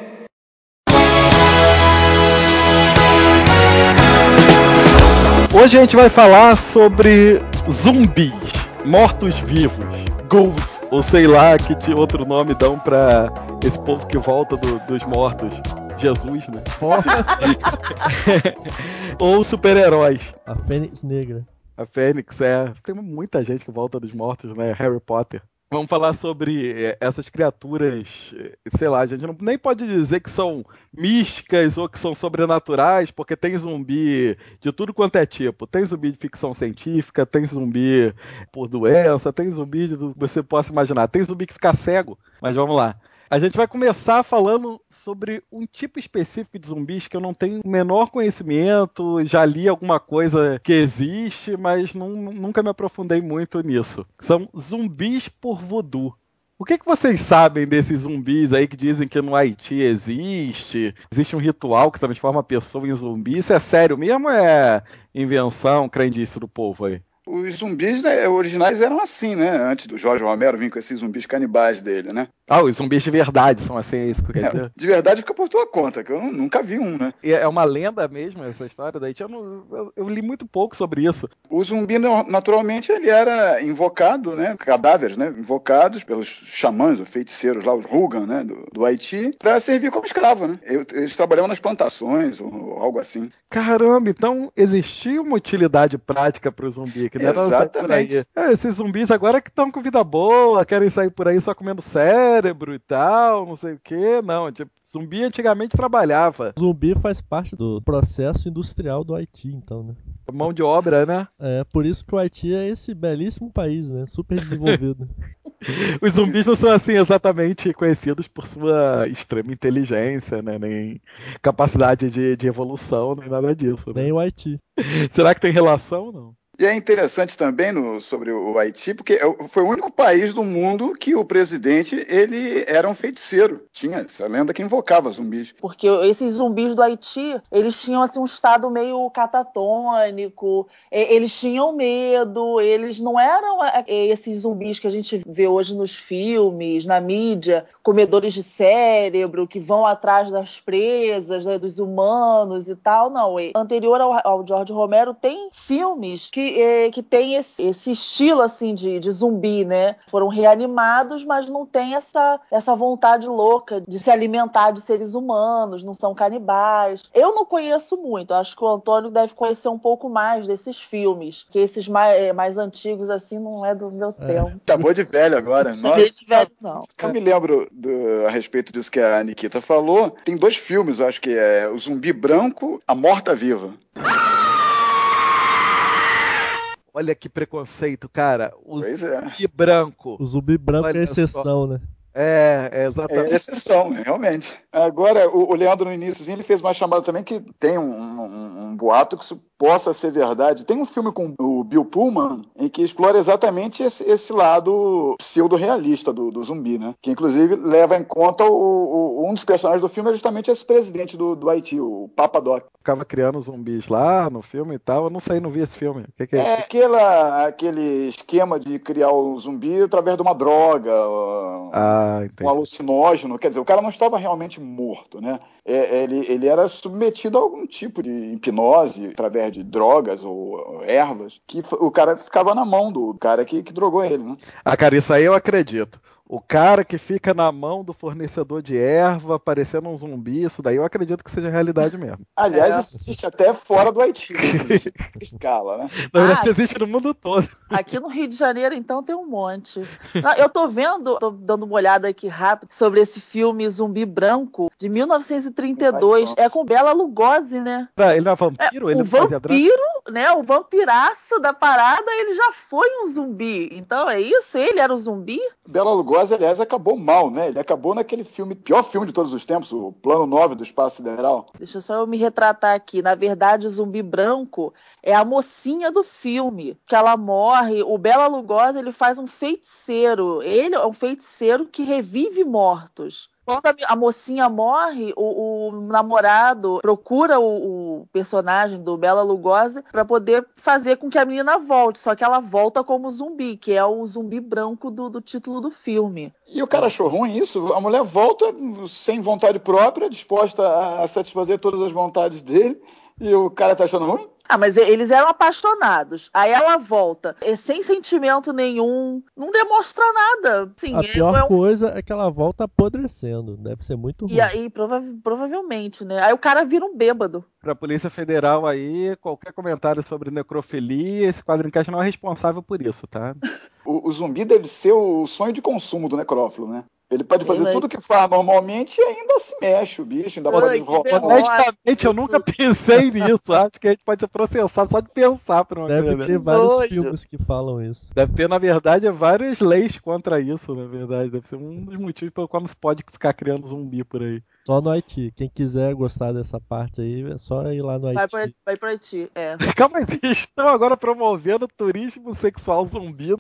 Hoje a gente vai falar sobre zumbis, mortos-vivos, ghouls, ou sei lá que outro nome dão pra esse povo que volta do- dos mortos. Jesus, né? *laughs* ou super-heróis. A Fênix Negra. A Fênix é. Tem muita gente que volta dos mortos, né? Harry Potter. Vamos falar sobre eh, essas criaturas, eh, sei lá, a gente não, nem pode dizer que são místicas ou que são sobrenaturais, porque tem zumbi de tudo quanto é tipo. Tem zumbi de ficção científica, tem zumbi por doença, tem zumbi que você possa imaginar. Tem zumbi que fica cego, mas vamos lá. A gente vai começar falando sobre um tipo específico de zumbis que eu não tenho o menor conhecimento, já li alguma coisa que existe, mas nun- nunca me aprofundei muito nisso. São zumbis por voodoo. O que, que vocês sabem desses zumbis aí que dizem que no Haiti existe? Existe um ritual que transforma a pessoa em zumbi? Isso é sério mesmo é invenção, crendice do povo aí? Os zumbis né, originais eram assim, né? Antes do Jorge Romero vir com esses zumbis canibais dele, né? Ah, os zumbis de verdade são assim, é isso que quer dizer? É, de verdade fica por tua conta, que eu nu- nunca vi um, né? E É uma lenda mesmo essa história da Haiti? Eu, não- eu- eu li muito pouco sobre isso. O zumbi, naturalmente, ele era invocado, né? Cadáveres, né? Invocados pelos xamãs, os feiticeiros lá, os Rugan, né? Do, do Haiti, para servir como escravo, né? Eles trabalhavam nas plantações ou algo assim. Caramba, então existia uma utilidade prática pro zumbi, que não era Exatamente. É, esses zumbis agora que estão com vida boa, querem sair por aí só comendo cérebro e tal, não sei o que. Não, tipo, zumbi antigamente trabalhava. Zumbi faz parte do processo industrial do Haiti, então, né? Mão de obra, né? É por isso que o Haiti é esse belíssimo país, né? Super desenvolvido. *laughs* Os zumbis não são assim exatamente conhecidos por sua extrema inteligência, né? Nem capacidade de, de evolução, nem nada disso. Né? Nem o Haiti. Será que tem relação ou não? E é interessante também no- sobre o Haiti, porque é foi o único país do mundo que o presidente ele era um feiticeiro. Tinha essa lenda que invocava zumbis. Porque esses zumbis do Haiti, eles tinham assim um estado meio catatônico, eles tinham medo, eles não eram é, esses zumbis que a gente vê hoje nos filmes, na mídia, comedores de cérebro, que vão atrás das presas, né, dos humanos e tal, não. Anterior ao, ao George Romero, tem filmes que, eh, que tem esse, esse estilo assim de, de zumbi, né? Foram reanimados, mas não tem essa, essa vontade louca de se alimentar de seres humanos, não são canibais. Eu não conheço muito, acho que o Antônio deve conhecer um pouco mais desses filmes, que esses mais, eh, mais antigos assim não é do meu tempo. Acabou de velho agora. Não de velho, não. Eu me lembro do- a respeito disso que a Nikita falou. Tem dois filmes, eu acho que é O Zumbi Branco, A Morta Viva. Olha que preconceito, cara. O Pois é. zumbi branco. O zumbi branco Olha é só. exceção, né? É, é É exatamente. exceção, né, realmente. Agora, o, o Leandro no iníciozinho ele fez uma chamada também que tem um, um- um boato que isso possa ser verdade. Tem um filme com o Bill Pullman em que explora exatamente esse, esse lado pseudo-realista do, do zumbi, né? Que inclusive leva em conta o, o- um dos personagens do filme é justamente esse presidente do, do Haiti, o Papa Doc. Ficava criando zumbis lá no filme e tal. Eu não sei, não vi esse filme. Que, que é? É aquela, aquele esquema de criar o zumbi através de uma droga, Ah, um alucinógeno. Quer dizer, o cara não estava realmente morto, né? É, ele, ele era submetido a algum tipo de hipnose através de drogas ou ervas, que o cara ficava na mão do cara que, que drogou ele, né? Ah, cara, isso aí eu acredito. O cara que fica na mão do fornecedor de erva, parecendo um zumbi, isso daí eu acredito que seja realidade mesmo. *laughs* Aliás, É. isso existe até fora do Haiti, nessa *laughs* escala, né? Na verdade, Ah. existe no mundo todo. Aqui no Rio de Janeiro, então, tem um monte. Não, eu tô vendo, tô dando uma olhada aqui rápido sobre esse filme Zumbi Branco de 1932. É com Bela Lugosi, né? Ele não é vampiro? É, ele o vampiro, né? O vampiraço da parada, ele já foi um zumbi. Então é isso? Ele era o zumbi? Bela Lugosi, aliás, acabou mal, né? Ele acabou naquele filme, pior filme de todos os tempos, o Plano 9 do Espaço Sideral. Deixa só eu me retratar aqui. Na verdade, o zumbi branco é a mocinha do filme, que ela morre. O Bela Lugosi, ele faz um feiticeiro. Ele é um feiticeiro que revive mortos. Quando a, a mocinha morre, o, o namorado procura o, o, personagem do Bela Lugosi para poder fazer com que a menina volte. Só que ela volta como zumbi, que é o zumbi branco do, do título do filme. E o cara achou ruim isso? A mulher volta sem vontade própria, disposta a satisfazer todas as vontades dele, e o cara tá achando ruim? Ah, mas eles eram apaixonados. Aí ela volta, é sem sentimento nenhum, não demonstra nada. Sim, a é, pior é um... coisa é que ela volta apodrecendo. Deve ser muito ruim. E aí, prova provavelmente, né? Aí o cara vira um bêbado. Pra Polícia Federal aí, qualquer comentário sobre necrofilia, esse quadrincast não é responsável por isso, tá? *laughs* o, o zumbi deve ser o sonho de consumo do necrófilo, né? Ele pode fazer tudo que faz normalmente e ainda se mexe o bicho, ainda pode enrolar. Honestamente, eu nunca pensei *laughs* nisso. Acho que a gente pode ser processado só de pensar por uma Deve coisa. ter vários Doido. filmes que falam isso. Deve ter, na verdade, várias leis contra isso, na verdade. Deve ser um dos motivos pelo qual não se pode ficar criando zumbi por aí. Só no Haiti. Quem quiser gostar dessa parte aí, é só ir lá no Haiti. Vai pra, vai pra Haiti, é. *laughs* Calma aí, vocês estão agora promovendo turismo sexual zumbi.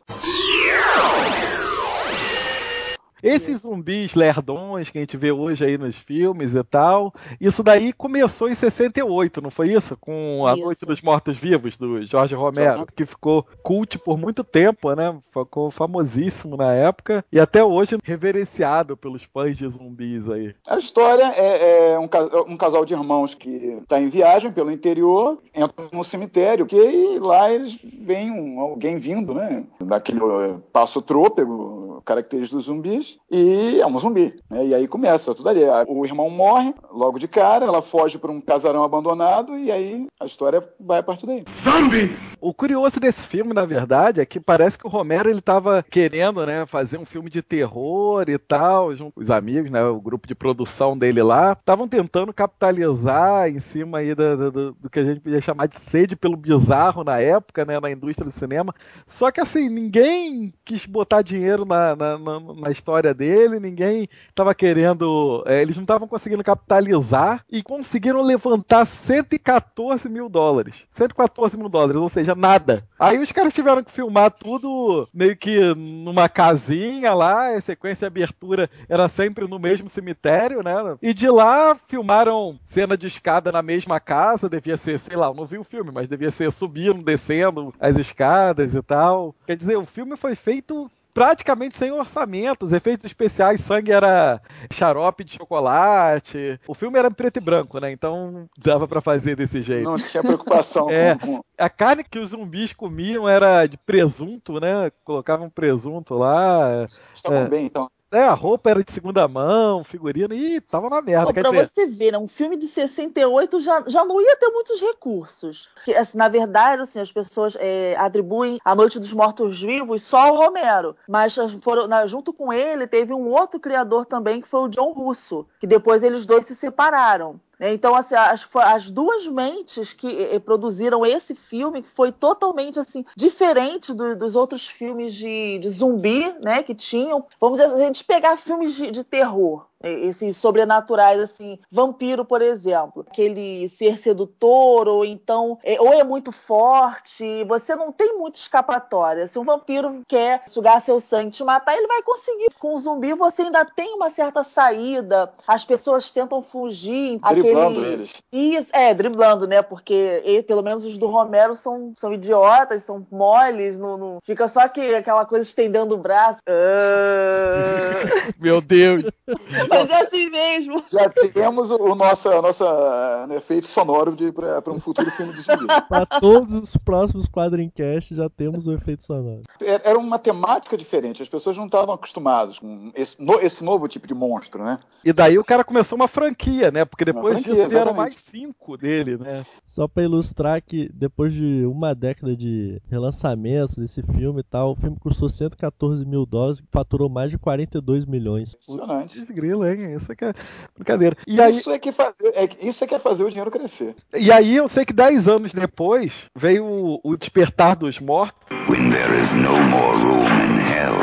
Esses zumbis lerdões que a gente vê hoje aí nos filmes e tal, isso daí começou em 68, não foi isso? Com A isso. Noite dos Mortos-Vivos, do Jorge Romero, que ficou cult por muito tempo, né? Ficou famosíssimo na época e até hoje reverenciado pelos fãs de zumbis aí. A história é, é um, um, casal de irmãos que está em viagem pelo interior, entra num cemitério, que lá eles veem um, alguém vindo, né? Daquele eh, passo trôpego, característico dos zumbis, e é um zumbi. Né? E aí começa tudo ali. O irmão morre logo de cara, ela foge para um casarão abandonado e aí a história vai a partir daí. Zumbi! O curioso desse filme, na verdade, é que parece que o Romero ele tava querendo, né, fazer um filme de terror e tal, junto com os amigos, né, o grupo de produção dele lá, estavam tentando capitalizar em cima aí do, do, do, que a gente podia chamar de sede pelo bizarro na época, né, na indústria do cinema. Só que assim, ninguém quis botar dinheiro na, na, na, na história dele, ninguém estava querendo, é, eles não estavam conseguindo capitalizar e conseguiram levantar 114 mil dólares. 114 mil dólares, ou seja, nada. Aí os caras tiveram que filmar tudo meio que numa casinha lá, a sequência de abertura era sempre no mesmo cemitério, né? E de lá filmaram cena de escada na mesma casa, devia ser, sei lá, eu não vi o filme, mas devia ser subindo, descendo as escadas e tal. Quer dizer, o filme foi feito praticamente sem orçamento. Os efeitos especiais, sangue era xarope de chocolate. O filme era preto e branco, né? Então dava para fazer desse jeito. Não tinha preocupação *laughs* é, com... A carne que os zumbis comiam era de presunto, né? Colocavam presunto lá. Estavam é, bem, então. É, a roupa era de segunda mão, figurino, e tava na merda. Pô, pra dizer... você ver, né, um filme de 68 já, já não ia ter muitos recursos. Porque, assim, na verdade, assim, as pessoas é, atribuem A Noite dos Mortos-Vivos só ao Romero. Mas foram, na, junto com ele, teve um outro criador também, que foi o John Russo, que depois eles dois se separaram. Né? Então, assim, as, as duas mentes que produziram esse filme que foi totalmente assim diferente do, dos outros filmes de, de, zumbi, né, que tinham. Vamos dizer, a gente pegar filmes de, de terror, esses sobrenaturais, assim, vampiro, por exemplo, aquele ser sedutor, ou então, é, ou é muito forte, você não tem muita escapatória. Se um vampiro quer sugar seu sangue, te matar, ele vai conseguir. Com o zumbi, você ainda tem uma certa saída, as pessoas tentam fugir. Driblando aquele... eles. Isso, é, driblando, né? Porque ele, pelo menos os do Romero são, são idiotas, são moles, não, não... fica só que, aquela coisa estendendo o braço. Uh... *laughs* Meu Deus! *laughs* Mas é assim mesmo. *laughs* Já temos o, o nosso, a nossa né, efeito sonoro para um futuro filme de zumbi. Para todos os próximos quadrincasts já temos o efeito sonoro. É, era uma temática diferente, as pessoas não estavam acostumadas com esse, no, esse novo tipo de monstro, né? E daí o cara começou uma franquia, né? Porque depois franquia, disso vieram mais cinco dele, né? Só para ilustrar que depois de uma década de relançamento desse filme e tal, o filme custou 114 mil dólares e faturou mais de 42 milhões. Impressionante. Grilo, Hein? Isso é que é brincadeira. E aí, Isso, é que fazer, é, isso é que é fazer o dinheiro crescer. e aí eu sei que dez anos depois veio o, o Despertar dos Mortos. When there is no more room in hell,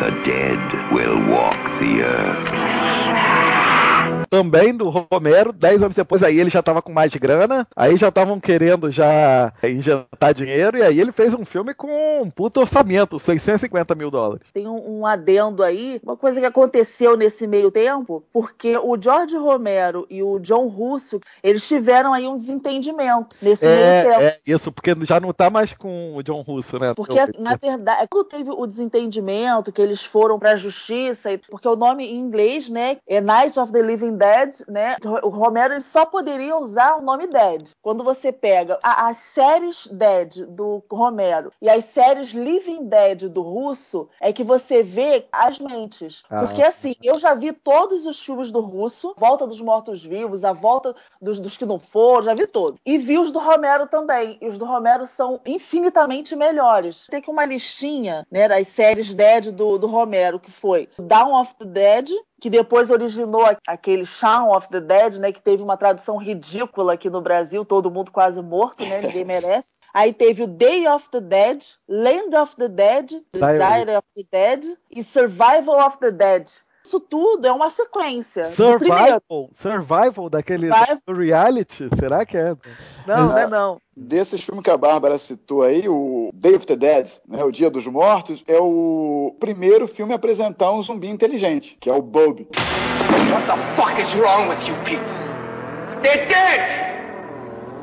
the dead will walk the earth. Também do Romero, 10 anos depois aí ele já tava com mais grana, aí já estavam querendo já injetar dinheiro, e aí ele fez um filme com um puto orçamento, 650 mil dólares. Tem um, um adendo aí, uma coisa que aconteceu nesse meio tempo, porque o George Romero e o John Russo, eles tiveram aí um desentendimento nesse meio tempo. É, é isso, porque já não tá mais com o John Russo, né? Porque, assim, na verdade, quando teve o desentendimento, que eles foram pra justiça, porque o nome em inglês, né, é Night of the Living Dead, né, o Romero ele só poderia usar o nome Dead. Quando você pega a- as séries Dead do Romero e as séries Living Dead do Russo, é que você vê as mentes. Ah. Porque, assim, eu já vi todos os filmes do Russo, Volta dos Mortos-Vivos, A Volta dos, dos que não foram, já vi todos. E vi os do Romero também. E os do Romero são infinitamente melhores. Tem aqui uma listinha, né, das séries Dead do, do Romero, que foi Dawn of the Dead, que depois originou aquele Shaun of the Dead, né, que teve uma tradução ridícula aqui no Brasil, todo mundo quase morto, né, ninguém *laughs* merece. Aí teve o Day of the Dead, Land of the Dead, Diary of the Dead e Survival of the Dead. Isso tudo é uma sequência. Survival, survival daquele Survival. reality, será que é? Não, não é não. Desses filmes que a Bárbara citou aí, o Day of the Dead, né, o Dia dos Mortos, é o primeiro filme a apresentar um zumbi inteligente, que é o Bob. What the fuck is wrong with you people? They're dead!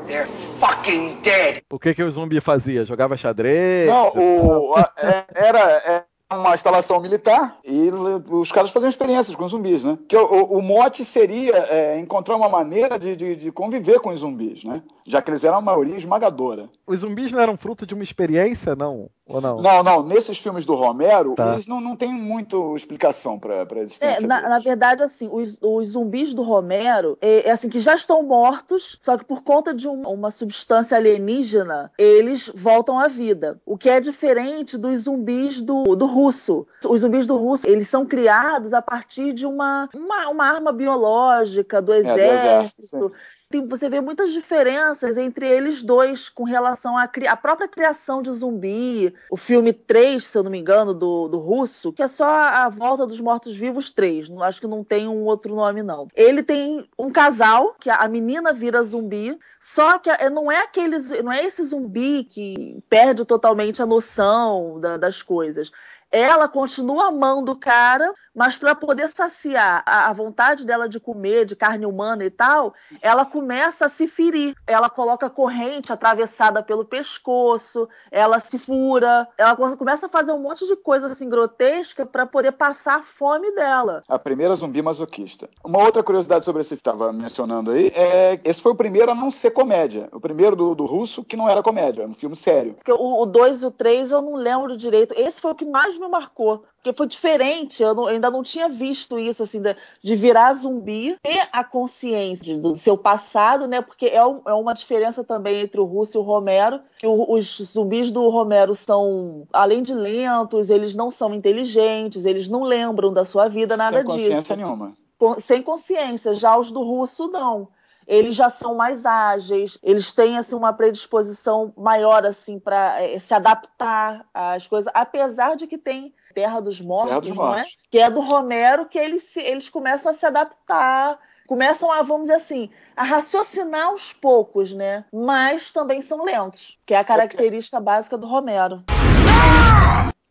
They're fucking dead! O que que o zumbi fazia? Jogava xadrez? Não, o, a- é- era é uma instalação militar e os caras faziam experiências com zumbis, né? Que o, o- o mote seria é, encontrar uma maneira de, de- de conviver com os zumbis, né? Já que eles eram a maioria esmagadora. Os zumbis não eram fruto de uma experiência, não? Ou não? Não, não, nesses filmes do Romero, Tá. eles não, não tem muito explicação para a É, existência na, deles. na verdade, assim, os, os zumbis do Romero, é, é assim, que já estão mortos, só que por conta de um- uma substância alienígena, eles voltam à vida. O que é diferente dos zumbis do, do russo. Os zumbis do russo, eles são criados a partir de uma, uma, uma arma biológica, do É, do exército. Tem- você vê muitas diferenças entre eles dois com relação à, própria criação de zumbi. O filme 3, se eu não me engano, do, do russo, que é só a volta dos mortos-vivos 3. Não, acho que não tem um outro nome, não. Ele tem um casal, que a menina vira zumbi, só que é- não é aquele, zu- não é esse zumbi que perde totalmente a noção da- das coisas. Ela continua amando o cara, mas para poder saciar a, a vontade dela de comer, de carne humana e tal, ela começa a se ferir. Ela coloca corrente atravessada pelo pescoço, ela se fura, ela co- começa a fazer um monte de coisa assim grotesca para poder passar a fome dela. A primeira zumbi masoquista. Uma outra curiosidade sobre esse que estava mencionando aí é esse foi o primeiro a não ser comédia. O primeiro do, do russo que não era comédia, era um filme sério. Porque o 2 e o 3 eu não lembro direito. Esse foi o que mais me marcou. Porque foi diferente, eu, não- eu ainda não tinha visto isso, assim, de, de virar zumbi, ter a consciência do seu passado, né? Porque é, um- é uma diferença também entre o Russo e o Romero, que o- os zumbis do Romero são, além de lentos, eles não são inteligentes, eles não lembram da sua vida, nada Sem consciência disso nenhuma. com- sem consciência. Já os do russo, não. Eles já são mais ágeis, eles têm assim uma predisposição maior assim para se adaptar às coisas, apesar de que tem Terra dos Mortos, Terra dos é? Mortos. Que é do Romero, que eles, se- eles começam a se adaptar, começam a, vamos dizer assim, a raciocinar aos poucos, né? Mas também são lentos, que é a característica básica do Romero.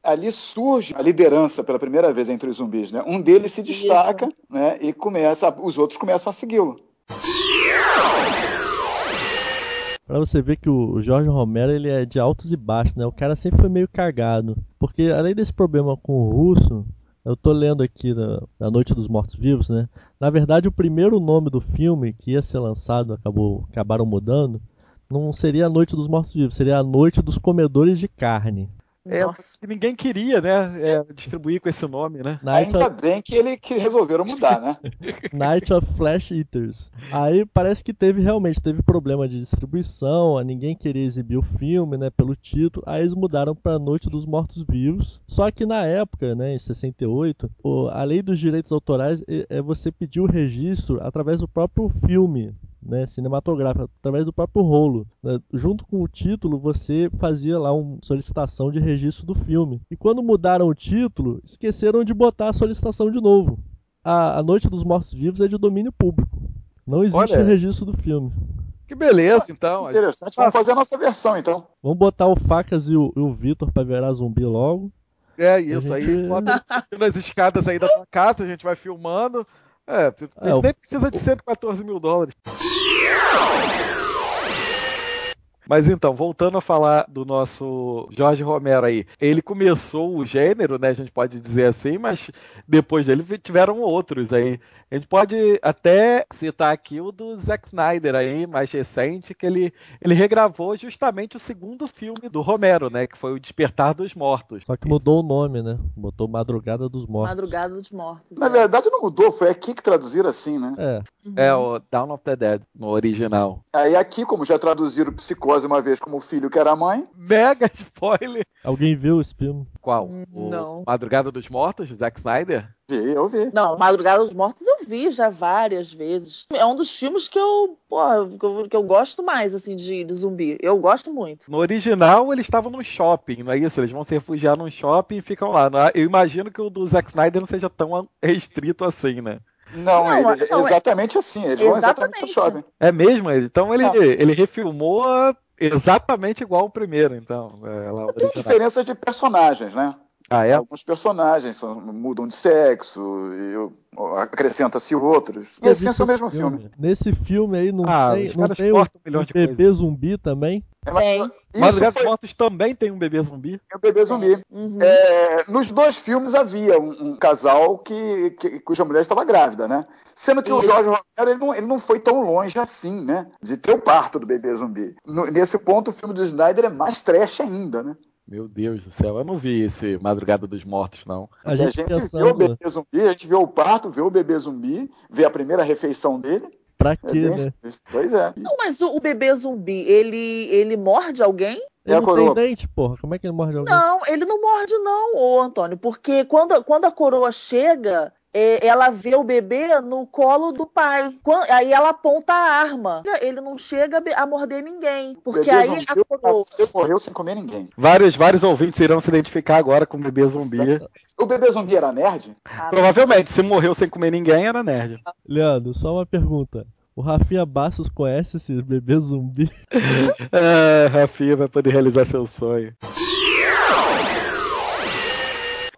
Ali surge a liderança pela primeira vez entre os zumbis, né? Um deles se destaca, né? E começa, os outros começam a segui-lo. Pra você ver que o Jorge Romero ele é de altos e baixos, né? O cara sempre foi meio cargado. Porque além desse problema com o russo, eu tô lendo aqui na, na Noite dos Mortos Vivos, né? Na verdade, o primeiro nome do filme que ia ser lançado, acabou, acabaram mudando, não seria a Noite dos Mortos Vivos, seria a Noite dos Comedores de Carne. É, que ninguém queria, né? é, distribuir com esse nome, né? Night Ainda of, bem que ele que resolveram mudar, né? *laughs* Night of Flash Eaters. Aí parece que teve realmente teve problema de distribuição, ninguém queria exibir o filme, né, pelo título. Aí eles mudaram para Noite dos Mortos Vivos. Só que na época, né, em 68, o- a lei dos direitos autorais é, é você pedir o registro através do próprio filme. Né, cinematográfico, através do próprio rolo. né. Junto com o título, você fazia lá uma solicitação de registro do filme. E quando mudaram o título, esqueceram de botar a solicitação de novo. A, a Noite dos Mortos Vivos é de domínio público. Não existe Olha. registro do filme. Que beleza, então. Interessante. Vamos fazer a nossa versão, então. Vamos botar o Facas e o, o Vitor pra virar zumbi logo. É isso A aí. gente- Bota *laughs* nas escadas aí da tua casa, a gente vai filmando. É, a gente É, nem precisa de 114 mil dólares. Mas então, voltando a falar do nosso Jorge Romero aí, ele começou o gênero, né? A gente pode dizer assim, mas depois dele tiveram outros aí. A gente pode até citar aqui o do Zack Snyder aí, mais recente, que ele, ele regravou justamente o segundo filme do Romero, né? Que foi o Despertar dos Mortos. Só que mudou o nome, né? Botou Madrugada dos Mortos. Madrugada dos Mortos. Na verdade, não mudou, foi aqui que traduziram assim, né? É. É o Dawn of the Dead, no original. Aí aqui, como já traduziram Psicose uma vez como o filho que era a mãe, Mega spoiler! Alguém viu esse filme? Qual? O Não. Madrugada dos Mortos, do Zack Snyder? vi, eu vi. Não, Madrugada dos Mortos eu vi já várias vezes. É um dos filmes que eu, porra, que eu, que eu gosto mais, assim, de, de zumbi. Eu gosto muito. No original, eles estavam num shopping, não é isso? Eles vão se refugiar num shopping e ficam lá. É? Eu imagino que o do Zack Snyder não seja tão restrito assim, né? Não, Não, ele- não, é- exatamente assim. Eles vão exatamente pro Exatamente. shopping. É mesmo? Então ele, Não. ele refilmou exatamente igual o primeiro, então. É, lá, o Tem diferenças de personagens, né? Ah, é? Alguns personagens são- mudam de sexo, e o- acrescenta-se outros. E assim é o mesmo esse filme. Nesse filme aí não Ah, tem, os não caras tem o, um o de bebê zumbi também? É, mas Tem. Isso Madrugada foi Mortos também tem um bebê zumbi. o bebê zumbi. Uhum. É, nos dois filmes havia um, um casal que, que- cuja mulher estava grávida, né? Sendo que o Isso. Jorge Romero ele não, ele não foi tão longe assim, né? De ter o parto do bebê zumbi. No- nesse ponto, o filme do Snyder é mais trash ainda, né? Meu Deus do céu, eu não vi esse Madrugada dos Mortos, não. A a gente, gente vê o pensando, bebê zumbi, a gente vê o parto, vê o bebê zumbi, vê a primeira refeição dele. pra É quê, bem- né? Pois é. Não, mas o, o bebê zumbi, ele, ele morde alguém? É Ele a não coroa. tem dente, porra. Como é que ele morde alguém? Não, ele não morde, não, ô Antônio, porque quando, quando a coroa chega, é, ela vê o bebê no colo do pai. Aí ela aponta a arma. Ele não chega a morder ninguém. Porque bebê aí zumbi a coroa. nasceu, morreu sem comer ninguém. Vários, vários ouvintes irão se identificar agora com o bebê zumbi. O bebê zumbi era nerd? Ah, Provavelmente, se morreu sem comer ninguém, era nerd. Leandro, só uma pergunta. O Rafinha Bastos conhece esse bebê zumbi? Ah, *laughs* Rafinha vai poder realizar seu sonho.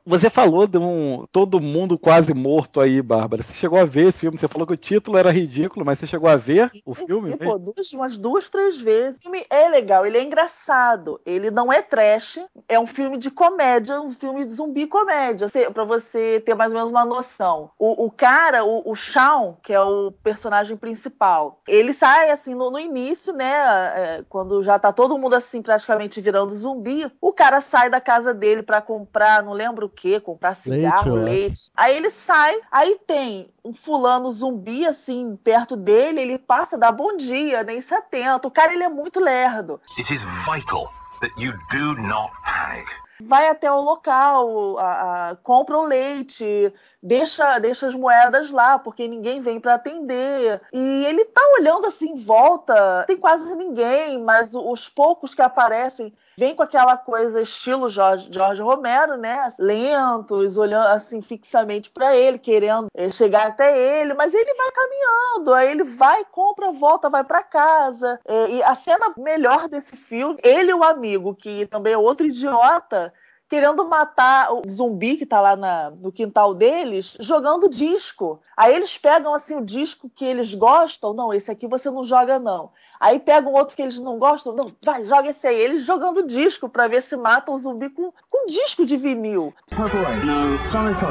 Você falou de um todo mundo quase morto aí, Bárbara. Você chegou a ver esse filme? Você falou que o título era ridículo, mas você chegou a ver o filme? E, pô, duas, umas duas, três vezes. O filme é legal, ele é engraçado. Ele não é trash, é um filme de comédia, um filme de zumbi comédia. Pra você ter mais ou menos uma noção. O, o cara, o, o Shawn, que é o personagem principal, ele sai assim no, no início, né? é, quando já tá todo mundo assim praticamente virando zumbi, o cara sai da casa dele pra comprar, não lembro o que, comprar cigarro, acho. leite. Aí ele sai, aí tem um fulano zumbi assim perto dele, ele passa, dá bom dia, nem se atenta. O cara ele é muito lerdo. It is vital that you do not panic. Vai até o local, a- a- compra o leite, deixa, deixa as moedas lá, porque ninguém vem para atender. E ele tá olhando assim em volta, tem quase ninguém, mas os poucos que aparecem vêm com aquela coisa estilo Jorge, Jorge Romero, né? Lentos, olhando assim fixamente para ele, querendo eh, chegar até ele, mas ele vai caminhando, aí ele vai, compra, volta, vai para casa. Eh, e a cena melhor desse filme, ele e o amigo, que também é outro idiota, querendo matar o zumbi que tá lá na- no quintal deles, jogando disco. Aí eles pegam assim o disco que eles gostam, não, esse aqui você não joga não. Aí pegam outro que eles não gostam, não, vai, joga esse aí. Eles jogando disco pra ver se matam o zumbi com, com disco de vinil. Purple. No.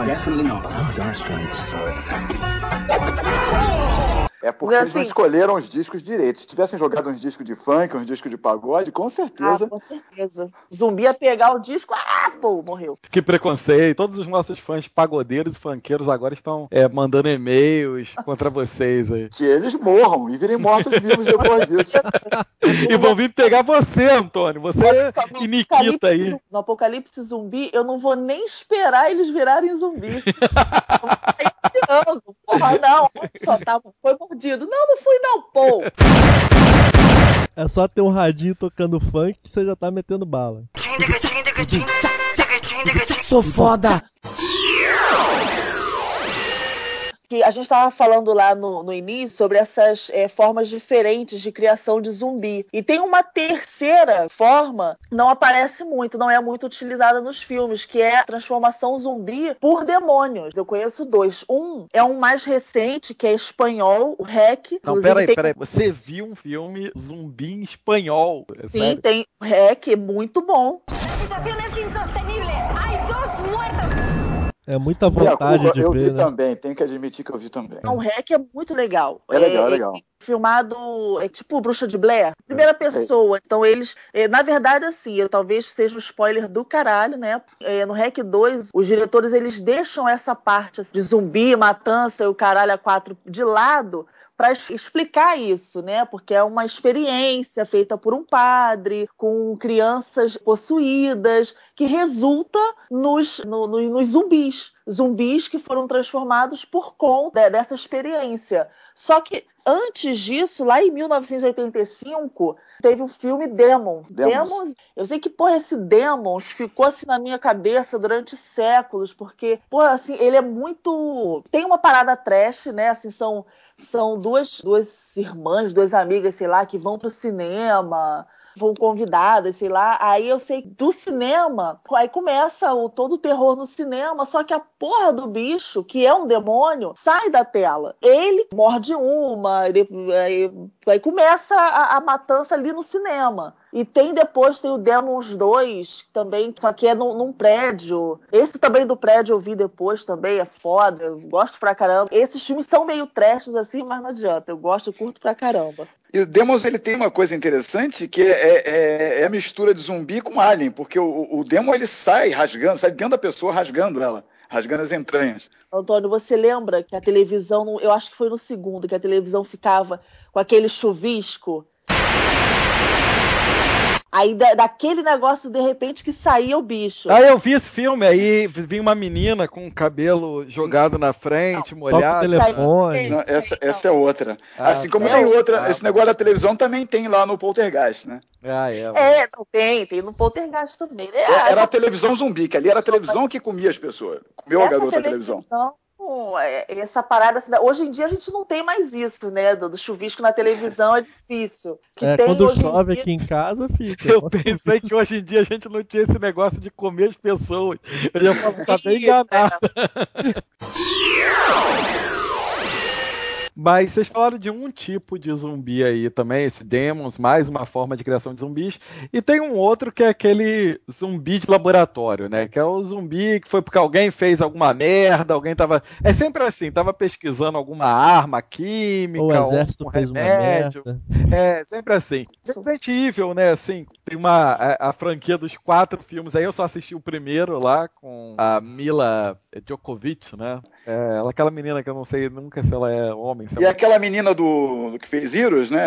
Definitely not. Oh. É porque eles não Assim- escolheram os discos direitos. Se tivessem jogado uns discos de funk, uns discos de pagode, com certeza. Ah, com certeza. Zumbi ia pegar o disco, ah, pô, morreu. Que preconceito. Todos os nossos fãs pagodeiros e funkeiros agora estão é, mandando e-mails *laughs* contra vocês aí. Que eles morram e virem mortos-vivos depois disso. *laughs* E vão vir pegar você, Antônio. Você e Nikita aí. No apocalipse zumbi, eu não vou nem esperar eles virarem zumbi. *laughs* Porra, não, só tá, foi mordido. Não, não fui não, pô. É só ter um radinho tocando funk que você já tá metendo bala. Sou foda! Que a gente estava falando lá no, no início sobre essas é, formas diferentes de criação de zumbi. E tem uma terceira forma, não aparece muito, não é muito utilizada nos filmes, que é a transformação zumbi por demônios. Eu conheço dois. Um é um mais recente, que é espanhol, o REC. Não, peraí, tem- peraí. Você viu um filme zumbi em espanhol? É Sim, sério? tem o REC, muito bom. insostenible. Hay dos muertos. É muita vontade culpa, de eu ver, vi né? também, tenho que admitir que eu vi também. O REC é muito legal. É legal, é legal. filmado, é tipo Bruxa de Blair, primeira pessoa. Então eles, é, na verdade, assim, eu, talvez seja um spoiler do caralho, né? É, no REC 2, os diretores eles deixam essa parte assim, de zumbi, matança e o caralho a quatro de lado para explicar isso, né? Porque é uma experiência feita por um padre com crianças possuídas que resulta nos, no- no- nos zumbis, zumbis que foram transformados por conta dessa experiência. Só que antes disso, lá em 1985, teve o filme Demons. Demons. eu sei que, porra, esse Demons ficou assim na minha cabeça durante séculos, porque, porra, assim, ele é muito. Tem uma parada trash, né? Assim, são, são duas, duas irmãs, duas amigas, sei lá, que vão pro cinema vão convidadas, sei lá. Aí eu sei do cinema, aí começa o todo o terror no cinema, só que a porra do bicho, que é um demônio, sai da tela. Ele morde uma, ele- aí, aí começa a, a matança ali no cinema. E tem depois, tem o Demons 2 também, só que é num, num prédio. Esse também do prédio eu vi depois também, é foda, eu gosto pra caramba. Esses filmes são meio trashes assim, mas não adianta, eu gosto, eu curto pra caramba. E o Demons ele tem uma coisa interessante que é, é- é a mistura de zumbi com alien, porque o, o Demon ele sai rasgando, sai dentro da pessoa rasgando ela, rasgando as entranhas. Antônio, você lembra que a televisão, eu acho que foi no segundo, que a televisão ficava com aquele chuvisco? Aí da- daquele negócio, de repente, que saía o bicho. Ah, eu vi esse filme, aí vinha uma menina com o cabelo jogado na frente, molhado. Não, essa, essa é outra. Ah, assim como tá. tem outra, Ah, esse negócio da televisão também tem lá no Poltergeist, né? Ah, é. É, não tem, tem no Poltergeist também. né? É, Ah, Era a televisão zumbi, que ali era a televisão que comia as pessoas. Comeu a essa garota a televisão. É, Essa parada, assim, hoje em dia a gente não tem mais isso, né? Do, do chuvisco na televisão é difícil. Que É, tem quando em chove dia- aqui em casa, fica. Eu pensei que hoje em dia a gente não tinha esse negócio de comer as pessoas. Eu já *laughs* falo, tá bem enganado. Mas vocês falaram de um tipo de zumbi aí também, esse Demons, mais uma forma de criação de zumbis. E tem um outro que é aquele zumbi de laboratório, né? Que é o zumbi que foi porque alguém fez alguma merda, alguém tava. É sempre assim, tava pesquisando alguma arma química, O exército um fez uma remédio. merda. É, sempre assim. Resident Evil, né? Assim, tem uma. A, a franquia dos quatro filmes aí, eu só assisti o primeiro lá com a Mila Djokovic, né? É, ela, aquela menina que eu não sei nunca se ela é homem. Se E ela... aquela menina do, do que fez Heroes, né?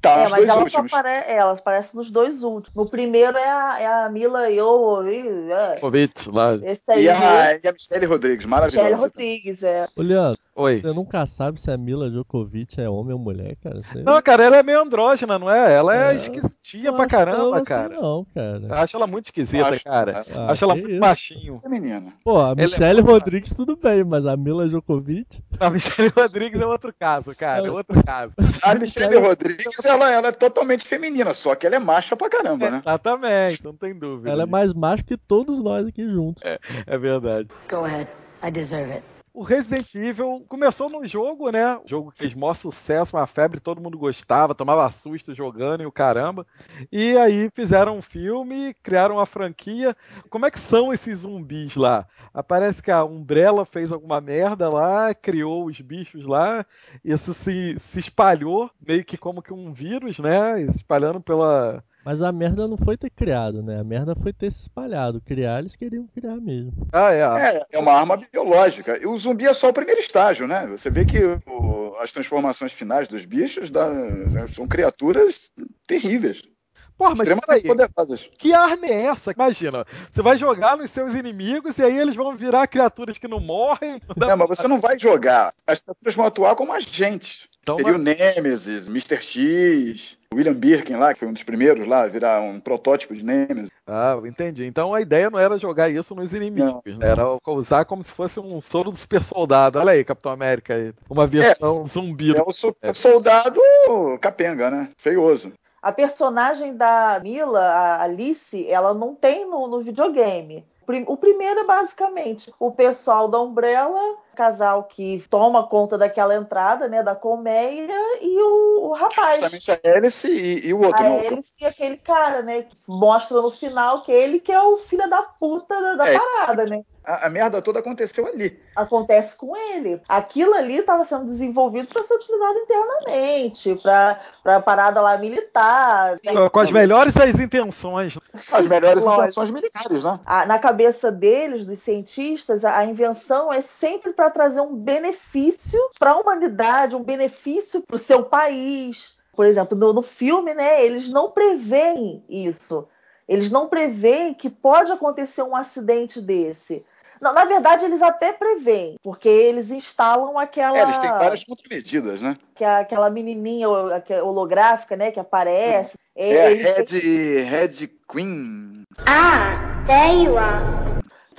Tá É, nos dois ela últimos. aparece, ela aparece nos dois últimos. No primeiro é a, é a Mila Jovovich, é. Lá. Esse aí E é a, e a Michelle Rodrigues, Michelle maravilhosa. Rodrigues, é. Leandro, Oi. você nunca sabe se a Mila Djokovic é homem ou mulher, cara. Você... Não, cara, ela é meio andrógena, não é? Ela é, É, esquisitinha pra caramba, assim cara. Não, cara. Eu acho ela muito esquisita, Acho- cara. Ah, acho ela que muito isso. baixinho. É menina. Pô, a é Michelle Rodrigues tudo bem, mas a Mila Djokovic. A Michelle Rodrigues é outro caso, cara. É outro caso. A Michelle Rodrigues, ela, ela é totalmente feminina, só que ela é macha pra caramba, né? Exatamente, não tem dúvida. Ela é mais macho que todos nós aqui juntos. É, é verdade. Go ahead. I deserve it. O Resident Evil começou no jogo, né? O jogo fez maior sucesso, uma febre, todo mundo gostava, tomava susto jogando e o caramba. E aí fizeram um filme, criaram uma franquia. Como é que são esses zumbis lá? Aparece que a Umbrella fez alguma merda lá, criou os bichos lá, isso se, se espalhou meio que como que um vírus, né? Espalhando pela, Mas a merda não foi ter criado, né? A merda foi ter se espalhado. Criar, eles queriam criar mesmo. Ah, é. É, é uma arma biológica. E o zumbi é só o primeiro estágio, né? Você vê que o- as transformações finais dos bichos da- são criaturas terríveis. Porra, mas extremamente peraí. poderosas. Que arma é essa? Imagina, você vai jogar nos seus inimigos e aí eles vão virar criaturas que não morrem. Não, mas você não vai jogar. As criaturas vão atuar como agentes. Então, Seria o mas- Nemesis, Mr. X, o William Birkin lá, que foi um dos primeiros lá, virar um protótipo de Nemesis. Ah, entendi. Então a ideia não era jogar isso nos inimigos, né? era usar como se fosse um soro do super soldado. Olha aí, Capitão América, aí. uma versão zumbi. É o super soldado capenga, né? Feioso. A personagem da Mila, a Alice, ela não tem no, no videogame. O primeiro é basicamente o pessoal da Umbrella, casal que toma conta daquela entrada, né, da colmeia, e o, o rapaz. Justamente a Alice e, e o outro. A Alice e aquele cara, né, que mostra no final que ele que é o filho da puta da, da É. parada, né? A, a merda toda aconteceu ali. acontece com ele. Aquilo ali estava sendo desenvolvido para ser utilizado internamente, para a parada lá militar. Com as melhores das intenções. As melhores Lógico. intenções militares, né? A- na cabeça deles, dos cientistas, a, a invenção é sempre para trazer um benefício para a humanidade, um benefício para o seu país. Por exemplo, no, no filme, né, eles não preveem isso. Eles não preveem que pode acontecer um acidente desse. Não, na verdade, eles até preveem, porque eles instalam aquela. É, eles têm várias contramedidas, né? que a- aquela menininha é holográfica, né, que aparece. É a ele tem- Red, Red Queen. Ah, there you are.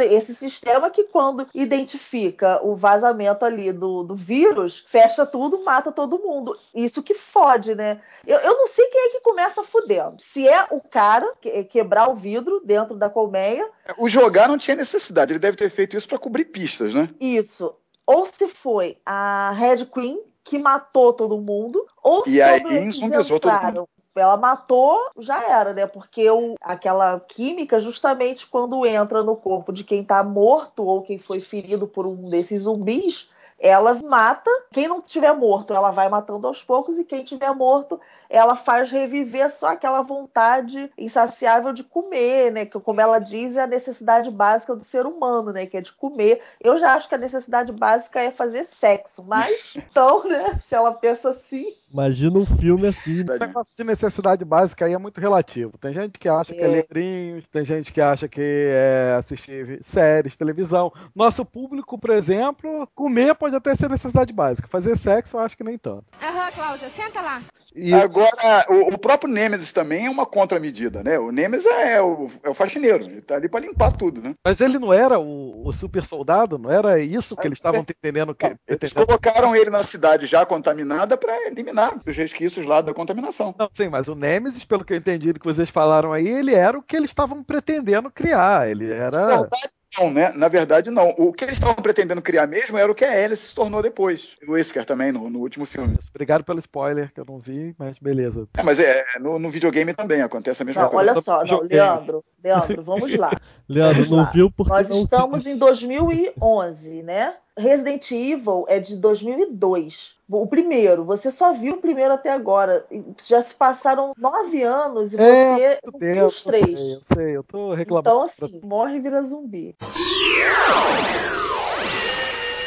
Esse sistema que quando identifica o vazamento ali do, do vírus, fecha tudo, mata todo mundo. Isso que fode, né? Eu, eu não sei quem é que começa fudendo. Se é o cara que, quebrar o vidro dentro da colmeia, O jogar não tinha necessidade, ele deve ter feito isso para cobrir pistas, né? isso. Ou se foi a Red Queen que matou todo mundo, ou E se aí todo entraram, Ela matou, já era, né? Porque o, aquela química, justamente quando entra no corpo de quem tá morto ou quem foi ferido por um desses zumbis, ela mata. Quem não tiver morto, ela vai matando aos poucos, e quem tiver morto, ela faz reviver só aquela vontade insaciável de comer, né? Que, como ela diz, é a necessidade básica do ser humano, né? Que é de comer. Eu já acho que a necessidade básica é fazer sexo, mas *laughs* então, né? Se ela pensa assim. Imagina um filme assim. O negócio de necessidade básica aí é muito relativo. Tem gente que acha que é É. livrinhos, tem gente que acha que é assistir séries, televisão. Nosso público, por exemplo, comer pode até ser necessidade básica. Fazer sexo eu acho que nem tanto. Aham, Cláudia, senta lá. E Agora, o, o próprio Nemesis também é uma contramedida, né? O Nemesis é o, é o faxineiro, ele tá ali para limpar tudo, né? Mas ele não era o, o super soldado? Não era isso que eles estavam entendendo que. Eles colocaram ele na cidade já contaminada para eliminar os resquícios lá da contaminação. Não, sim, mas o Nemesis, pelo que eu entendi do que vocês falaram aí, ele era o que eles estavam pretendendo criar. Ele era. Na verdade, não, né? Na verdade, não. O que eles estavam pretendendo criar mesmo era o que a Alice se tornou depois. O Whisker também, no, no último filme. Obrigado pelo spoiler, que eu não vi, mas beleza. É, mas é, no, no videogame também acontece a mesma Não, coisa. olha só, não, Leandro, Leandro, vamos lá. *laughs* Leandro, não lá. viu porque Nós não estamos em 2011, né? Resident Evil é de 2002. O primeiro, você só viu o primeiro até agora. Já se passaram nove anos e você É, não muito viu os três. Eu sei, eu sei, eu tô reclamando. Então, assim, morre e vira zumbi.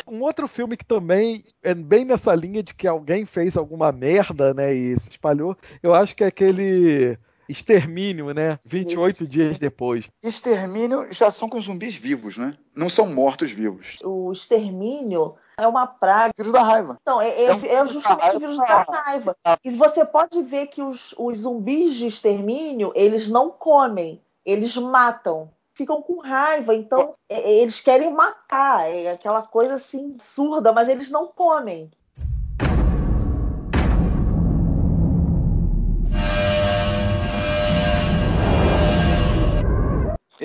Um outro filme que também é bem nessa linha de que alguém fez alguma merda, né, e se espalhou, eu acho que é aquele Extermínio, né, 28 dias depois. Extermínio já são com zumbis vivos, né? Não são mortos vivos. O extermínio é uma praga. Vírus da raiva. Não, é, é- É um é justamente o vírus da raiva. E você pode ver que os, os zumbis de extermínio, eles não comem, eles matam. Ficam com raiva, então é- eles querem matar. É aquela coisa assim surda, mas eles não comem.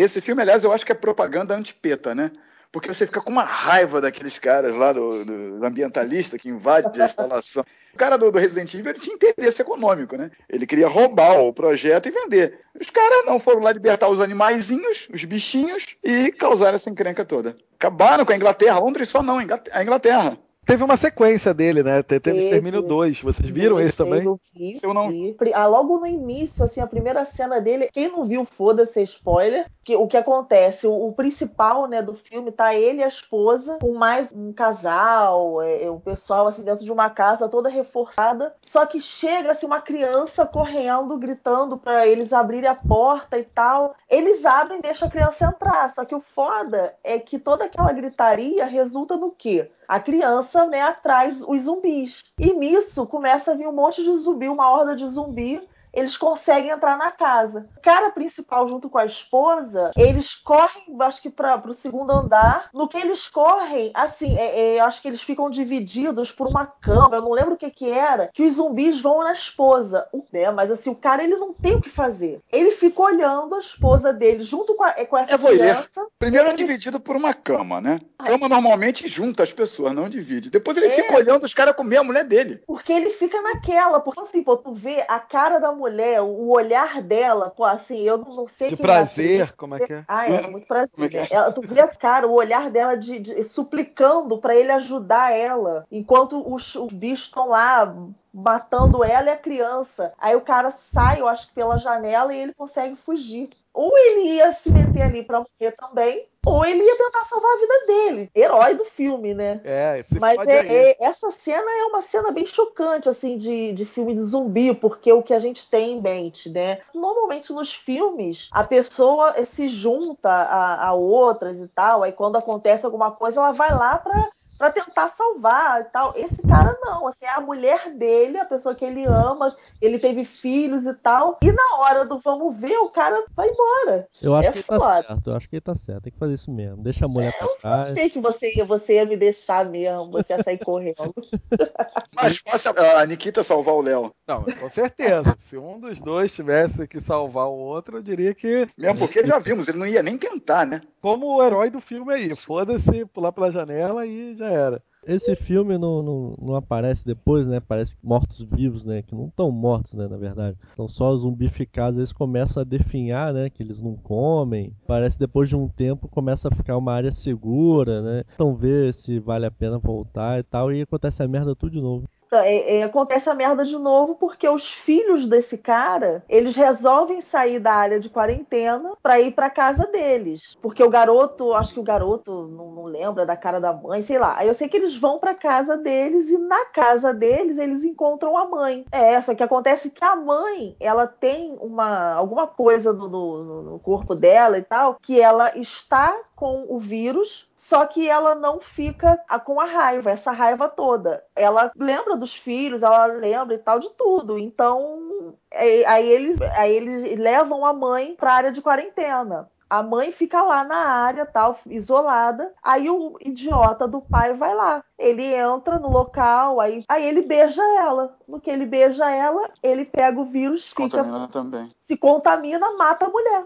Esse filme, aliás, eu acho que é propaganda antipeta, né? porque você fica com uma raiva daqueles caras lá, do, do ambientalista que invade a instalação. O cara do, do, Resident Evil ele tinha interesse econômico, né? Ele queria roubar o projeto e vender. Os caras não foram lá libertar os animaizinhos, os bichinhos, e causaram essa encrenca toda. Acabaram com a Inglaterra, Londres só não, a Inglaterra. Teve uma sequência dele, né? Teve Extermínio 2. Vocês viram esse também? Eu vi, eu não... vi. Ah, logo no início, assim, a primeira cena dele, quem não viu, foda-se, spoiler. Que, o que acontece? O, o, principal, né, do filme tá ele e a esposa, com mais um casal, é, é, o pessoal, assim, dentro de uma casa toda reforçada. Só que chega, assim, uma criança correndo, gritando para eles abrirem a porta e tal. Eles abrem e deixam a criança entrar. Só que o foda é que toda aquela gritaria resulta no quê? A criança né, atrás os zumbis. E nisso começa a vir um monte de zumbi, uma horda de zumbi eles conseguem entrar na casa. O cara principal, junto com a esposa, eles correm, acho que para o segundo andar. No que eles correm, assim, é, é, acho que eles ficam divididos por uma cama, eu não lembro o que que era, que os zumbis vão na esposa. Né? Mas assim, o cara ele não tem o que fazer. Ele fica olhando a esposa dele junto com, a, com essa é criança. Primeiro é dividido por uma cama, né? Cama normalmente junta as pessoas, não divide. Depois ele é. fica olhando os caras comer a mulher dele. Porque ele fica naquela, porque assim, pô, tu vê a cara da mulher, o olhar dela, pô, assim, eu não sei. De prazer, é, como é que é? Ah, é, muito prazer. É, é? Ela, tu vê cara, o olhar dela de, de suplicando para ele ajudar ela, enquanto os, os bichos estão lá matando ela e a criança. Aí o cara sai, eu acho que pela janela, e ele consegue fugir. Ou ele ia se meter ali pra morrer também, ou ele ia tentar salvar a vida dele. Herói do filme, né? É, Mas é, é, essa cena é uma cena bem chocante, assim, de, de filme de zumbi, porque o que a gente tem em mente, né? Normalmente nos filmes, a pessoa se junta a, a outras e tal, aí quando acontece alguma coisa, ela vai lá pra para tentar salvar e tal. Esse cara não, assim, é a mulher dele, a pessoa que ele ama, ele teve filhos e tal. E na hora do vamos ver, o cara vai embora. Eu acho é que ele tá certo, eu acho que ele tá certo, tem que fazer isso mesmo. Deixa a mulher pra trás. Eu sei que você ia, você ia me deixar mesmo, você ia sair correndo. *laughs* Mas fácil a Nikita salvar o Léo. Não, com certeza. Se um dos dois tivesse que salvar o outro, eu diria que. Mesmo porque já vimos, ele não ia nem tentar, né? Como o herói do filme aí. Foda-se, pular pela janela e já era. Esse filme não, não, não aparece depois, né? Parece mortos-vivos, né? Que não estão mortos, né? Na verdade. Estão só zumbificados. Eles começam a definhar, né? Que eles não comem. Parece depois de um tempo começa a ficar uma área segura, né? Então ver se vale a pena voltar e tal. E acontece a merda tudo de novo. É, é, acontece a merda de novo porque os filhos desse cara eles resolvem sair da área de quarentena para ir para casa deles. Porque o garoto acho que o garoto não, não, lembra da cara da mãe sei lá. Aí eu sei que eles vão para casa deles e na casa deles eles encontram a mãe. É só que acontece que a mãe ela tem uma alguma coisa no, no, no corpo dela e tal que ela está com o vírus, só que ela não fica com a raiva, essa raiva toda. Ela lembra dos filhos, ela lembra e tal de tudo. Então, é, aí eles, aí eles levam a mãe para a área de quarentena. A mãe fica lá na área, tal, isolada. Aí o idiota do pai vai lá. Ele entra no local, aí, aí ele beija ela. No que ele beija ela, ele pega o vírus, se fica, contamina também. se contamina, mata a mulher.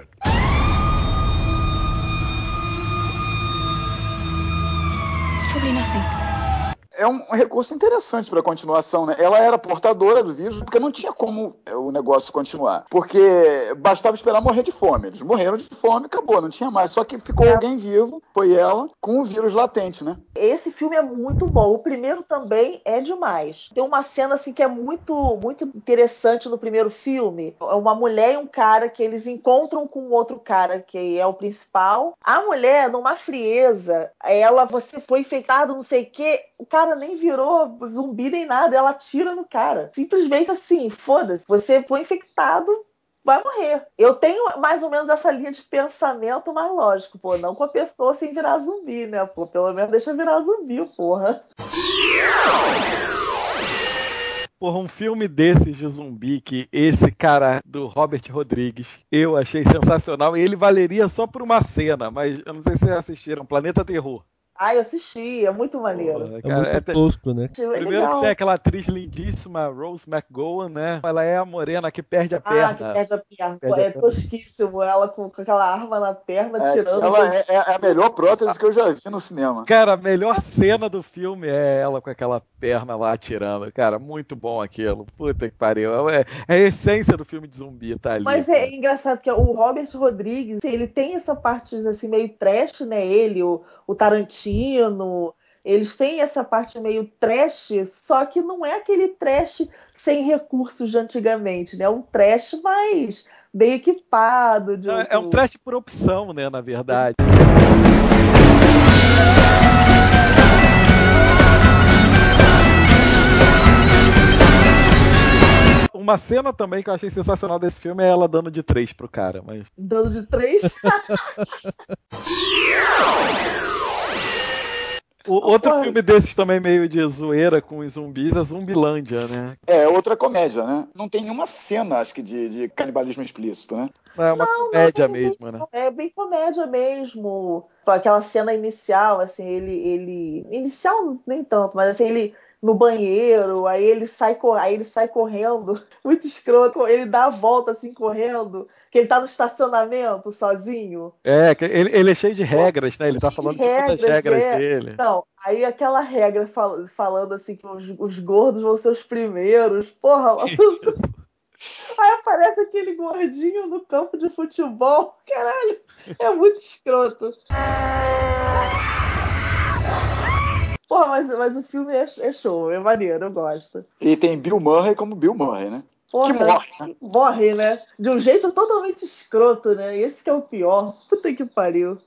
probably nothing. É um recurso interessante para a continuação, né? Ela era portadora do vírus porque não tinha como é, o negócio continuar. Porque bastava esperar morrer de fome. Eles morreram de fome, acabou, não tinha mais. Só que ficou é. alguém vivo, foi ela, com o vírus latente, né? Esse filme é muito bom. O primeiro também é demais. Tem uma cena assim que é muito, muito interessante no primeiro filme. É uma mulher e um cara que eles encontram com outro cara que é o principal. A mulher, numa frieza, ela, você foi infectado, não sei o quê. O cara cara nem virou zumbi nem nada, ela atira no cara. Simplesmente assim, foda-se. Você foi infectado, vai morrer. Eu tenho mais ou menos essa linha de pensamento, mas lógico, pô, não com a pessoa sem virar zumbi, né? Pô, pelo menos deixa virar zumbi, porra. Porra, um filme desses de zumbi que esse cara do Robert Rodrigues eu achei sensacional e ele valeria só por uma cena, mas eu não sei se vocês assistiram Planeta Terror. Ah, eu assisti, é muito maneiro. É Cara, muito é tosco, né? É Primeiro legal. que tem aquela atriz lindíssima, Rose McGowan, né? Ela é a morena que perde a perna. Ah, que perde a perna. Perde a é perna. tosquíssimo ela com, com aquela arma na perna, É, tirando. ela é, é a melhor prótese que eu já vi no cinema. Cara, a melhor cena do filme é ela com aquela perna lá atirando. Cara, muito bom aquilo. Puta que pariu. É, é a essência do filme de zumbi, tá ali. Mas é engraçado que o Robert Rodrigues, ele tem essa parte assim meio trash, né? Ele, o, o Tarantino, eles têm essa parte meio trash, só que não é aquele trash sem recursos de antigamente, né? É um trash mais bem equipado. de Não, é um trash por opção, né, na verdade. Uma cena também que eu achei sensacional desse filme é ela dando de três pro cara, mas Dando de três. *laughs* o, outro Porra. filme desses também meio de zoeira com os zumbis é Zumbilândia, né? É outra comédia, né? Não tem nenhuma cena, acho que, de, de canibalismo explícito, né? É uma comédia mesmo, né? É bem comédia mesmo. Aquela cena inicial, assim, ele, ele. Inicial nem tanto, mas assim, ele no banheiro, aí ele sai, aí ele sai correndo, *laughs* muito escroto, ele dá a volta assim correndo, que ele tá no estacionamento sozinho. É, ele, ele é cheio de regras, né? Ele tá falando de todas as regras é. dele. Não, aí aquela regra fal- falando assim que os, os gordos vão ser os primeiros, porra. *laughs* *laughs* Aí aparece aquele gordinho no campo de futebol, caralho, é muito escroto. Porra, mas, mas o filme é, é show, é maneiro, eu gosto. E tem Bill Murray como Bill Murray, né? Porra, Que morre, né? morre, né? De um jeito totalmente escroto, né? Esse que é o pior. Puta que pariu.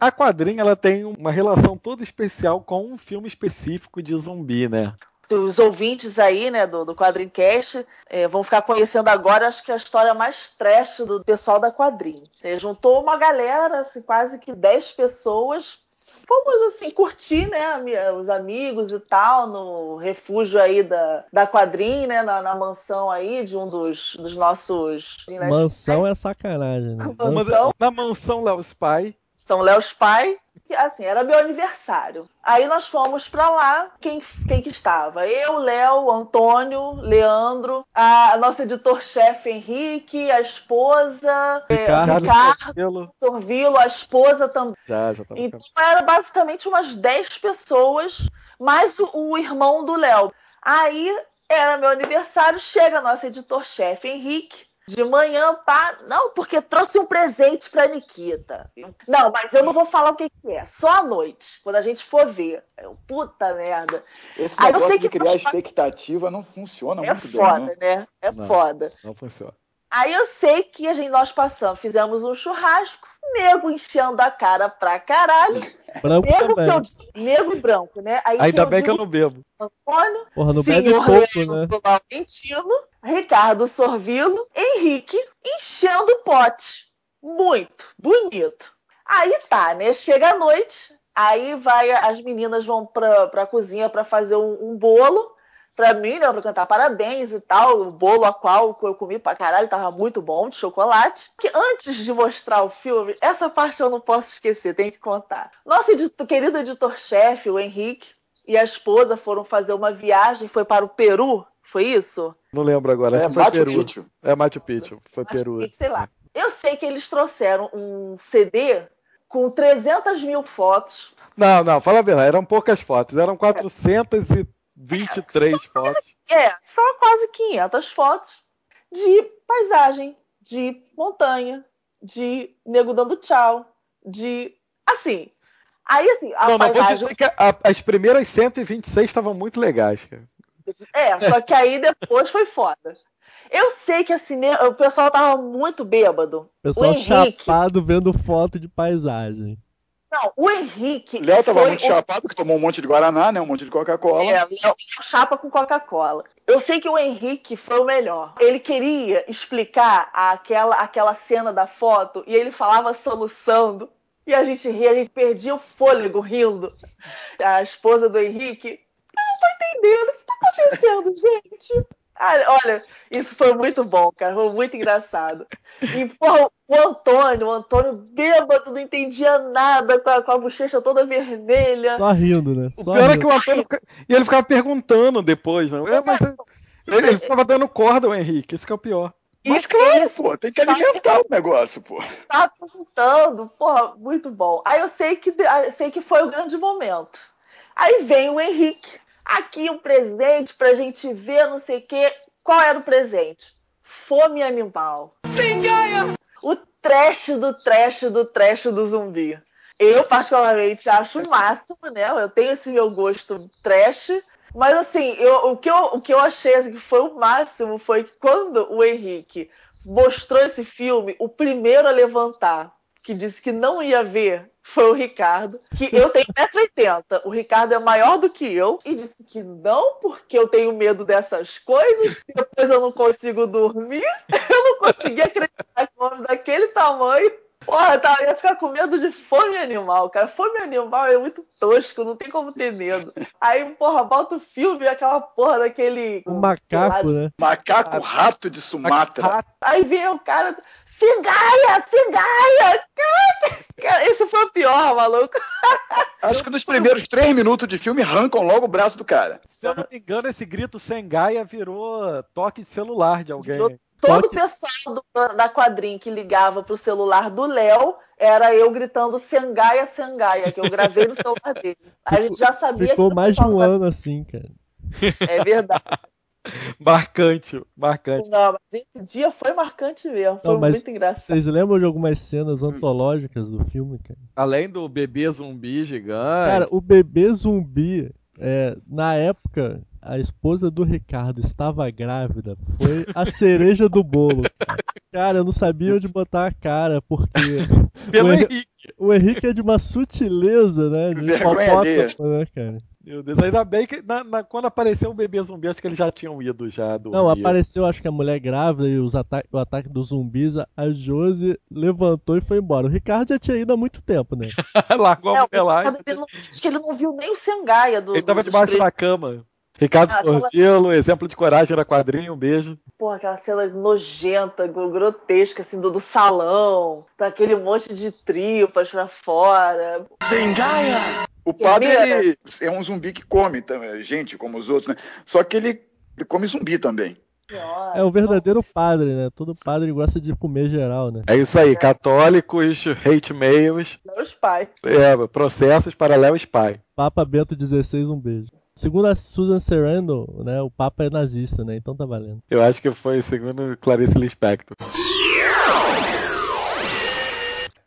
A quadrinha ela tem uma relação toda especial com um filme específico de zumbi, né? Os ouvintes aí, né, do, do Quadrincast, eh, vão ficar conhecendo agora, acho que a história mais trash do pessoal da quadrinha. Eh, juntou uma galera, assim, quase que 10 pessoas. Fomos, assim, curtir, né, os amigos e tal, no refúgio aí da, da quadrinha, né, na, na mansão aí de um dos, dos nossos... Mansão é sacanagem, né? *laughs* Mansão? Na mansão Léo Spy. São Léo's pai. Que, assim, era meu aniversário. Aí nós fomos pra lá. Quem, quem que estava? Eu, Léo, Antônio, Leandro, a nosso editor-chefe Henrique, a esposa, é, Ricardo, Ricardo, Sorvilo. A esposa também. Já, já tava Então era basicamente umas 10 pessoas, mais o, o irmão do Léo. Aí era meu aniversário, chega nosso editor-chefe Henrique. De manhã, pá. Não, porque trouxe um presente pra Nikita. Não, mas eu não vou falar o que, que é. Só à noite, quando a gente for ver. Eu, puta merda. Esse Aí eu negócio sei de que criar expectativa não funciona é muito foda, bem, né? né? É Não. foda. Não funciona. Aí eu sei que a gente, nós passamos, fizemos um churrasco, nego enchendo a cara pra caralho. Branco nego, que também. eu nego e branco, né? Aí Ainda eu bem que eu não bebo. Antônio, Porra, não bebe pouco, né? Laurentino, Ricardo Sorvilo, Henrique, enchendo o pote. Muito, bonito. Aí tá, né? Chega a noite, aí vai, as meninas vão pra, pra cozinha pra fazer um, um bolo pra mim, né? Pra cantar parabéns e tal. O bolo a qual eu comi pra caralho, tava muito bom, de chocolate. Que antes de mostrar o filme, essa parte eu não posso esquecer, tem que contar. Nosso editor- querido editor-chefe, o Henrique, e a esposa foram fazer uma viagem, foi para o Peru, foi isso? Não lembro agora. É Machu Peru. Picchu. É Machu Picchu. Foi Machu Peru. Picchu, sei lá. Eu sei que eles trouxeram um CD com 300 mil fotos. Não, não, fala a verdade. Eram poucas fotos. Eram 423 fotos. É, só quase 500 fotos de paisagem, de montanha, de nego dando tchau, de. Assim. Aí, assim, a Não, não, vou paisagem. dizer que a- as primeiras 126 estavam muito legais, cara. É, só que aí depois foi foda. Eu sei que assim, o pessoal tava muito bêbado. Pessoal o Henrique. chapado vendo foto de paisagem. Não, o Henrique. Léo tava foi muito o- chapado, que tomou um monte de Guaraná, né? Um monte de Coca-Cola. É, Léo chapa com Coca-Cola. Eu sei que o Henrique foi o melhor. Ele queria explicar aquela, aquela cena da foto e ele falava soluçando. E a gente ria, a gente perdia o fôlego rindo. A esposa do Henrique. Eu não tô entendendo o que tá acontecendo, *laughs* gente. Ah, olha, isso foi muito bom, cara. Foi muito engraçado. E, porra, o Antônio, o Antônio bêbado, não entendia nada, com a, com a bochecha toda vermelha. Só rindo, né? O Só pior é rindo. que o Antônio. fica- E ele ficava perguntando depois, né? É, mas ele, ele ficava dando corda, o Henrique, isso que é o pior. Mas claro, pô, tem que alimentar o negócio, pô. tá perguntando, porra, muito bom. Aí eu sei que eu sei que foi o grande momento. Aí vem o Henrique, aqui um presente pra gente ver, não sei o quê. Qual era o presente? Fome animal. Sim, ganha! O trash do trash do trash do zumbi. Eu, particularmente, acho o máximo, né? Eu tenho esse meu gosto trash. Mas, assim, eu- o, que eu, o que eu achei assim, que foi o máximo foi que quando o Henrique mostrou esse filme, o primeiro a levantar, que disse que não ia ver, foi o Ricardo. Que eu tenho *laughs* 1,80m. O Ricardo é maior do que eu. E disse que não, porque eu tenho medo dessas coisas. Depois eu não consigo dormir. *laughs* Eu não conseguia acreditar que um homem daquele tamanho. Porra, tá, eu ia ficar com medo de fome animal, cara. Fome animal é muito tosco, não tem como ter medo. Aí, porra, bota o filme e aquela porra daquele. Um macaco, né? Macaco rato de Sumatra. Aí vem o cara. Cigaia! Cigaia! Cara, cara, esse foi o pior, maluco. Acho que nos primeiros três minutos de filme arrancam logo o braço do cara. Se eu não me engano, esse grito Sengaia virou toque de celular de alguém. Virou Todo o pessoal do- da quadrinha que ligava pro celular do Léo era eu gritando Sengaia, Sengaia, que eu gravei no celular dele. A gente já sabia Ficou que o mais de um do- ano assim, cara. É verdade. *laughs* Marcante, marcante. Não, mas esse dia foi marcante mesmo. Foi Não, muito engraçado. Vocês lembram de algumas cenas antológicas do filme, cara? Além do bebê zumbi gigante. Cara, o bebê zumbi, é, na época, a esposa do Ricardo estava grávida. Foi a *laughs* cereja do bolo. Cara, eu não sabia onde botar a cara, porque. *laughs* Pelo o Hen- Henrique. O Henrique é de uma sutileza, né? De Vergonha né, cara? Meu Deus, ainda bem que na- na- quando apareceu o bebê zumbi, acho que eles já tinham ido já do Não, apareceu, acho que a mulher grávida e os ata o ataque dos zumbis. a- Josi levantou e foi embora. O Ricardo já tinha ido há muito tempo, né? *laughs* Largou É, a o mulher lá. Acho que ele não viu nem o Sengaia do. Ele tava debaixo da cama. Ricardo Ah, aquela- Sorgilo, exemplo de coragem na quadrinho, um beijo. Porra, aquela cena nojenta, gro- grotesca, assim, do, do salão. Tá aquele monte de tripas pra fora. O padre ele é um zumbi que come também, gente, como os outros, né? Só que ele, ele come zumbi também. É o verdadeiro padre, né? Todo padre gosta de comer geral, né? É isso aí, católicos, hate mails, Meus pais. é, processos para Léo Spy. Papa Bento XVI, um beijo. Segundo a Susan Sarandon, né, o Papa é nazista, né? Então tá valendo. Eu acho que foi segundo Clarice Lispector.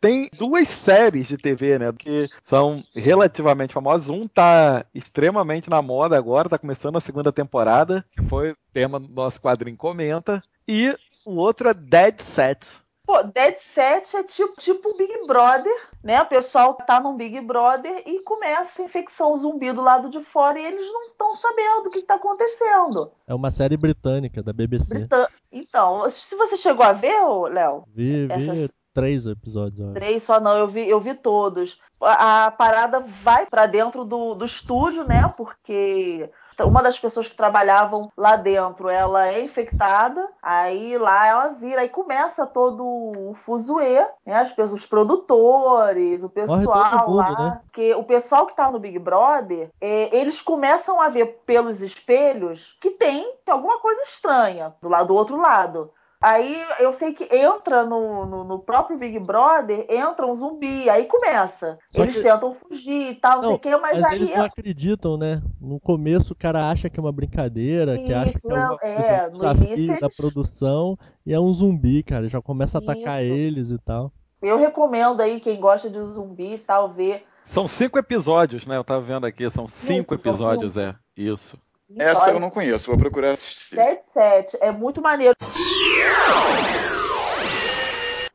Tem duas séries de TV, né, que são relativamente famosas. Um tá extremamente na moda agora, tá começando a segunda temporada, que foi o tema do nosso quadrinho Comenta. E o outro é Dead Set. Pô, Dead Set é tipo, tipo Big Brother, né? O pessoal tá num Big Brother e começa a infecção zumbi do lado de fora e eles não estão sabendo o que tá acontecendo. É uma série britânica da BBC. Brita- Então, se você chegou a ver, Léo, Vi, vi Essas- três episódios, acho. Três só não, eu vi, eu vi todos. A, a parada vai pra dentro do, do estúdio, né? Porque uma das pessoas que trabalhavam lá dentro, ela é infectada, aí lá ela vira, aí começa todo o fuzuê, né? As pessoas, os produtores, o pessoal mundo, lá. né? Porque o pessoal que tá no Big Brother, é, eles começam a ver pelos espelhos que tem alguma coisa estranha do lado do outro lado. Aí eu sei que entra no, no, no próprio Big Brother, entra um zumbi, aí começa. Só eles que- tentam fugir e tal, não, sei Não, o quê, mas, mas aí eles não acreditam, né? No começo o cara acha que é uma brincadeira, que acha que Isso, é, uma, é, um no desafio início da produção e é um zumbi, cara. Já começa a atacar Isso. eles e tal. eu recomendo aí quem gosta de zumbi e tal ver. São cinco episódios, né? Eu tava vendo aqui, são cinco Isso, são episódios, é. Isso. Essa Olha, eu não conheço, vou procurar assistir. Dead Set é muito maneiro.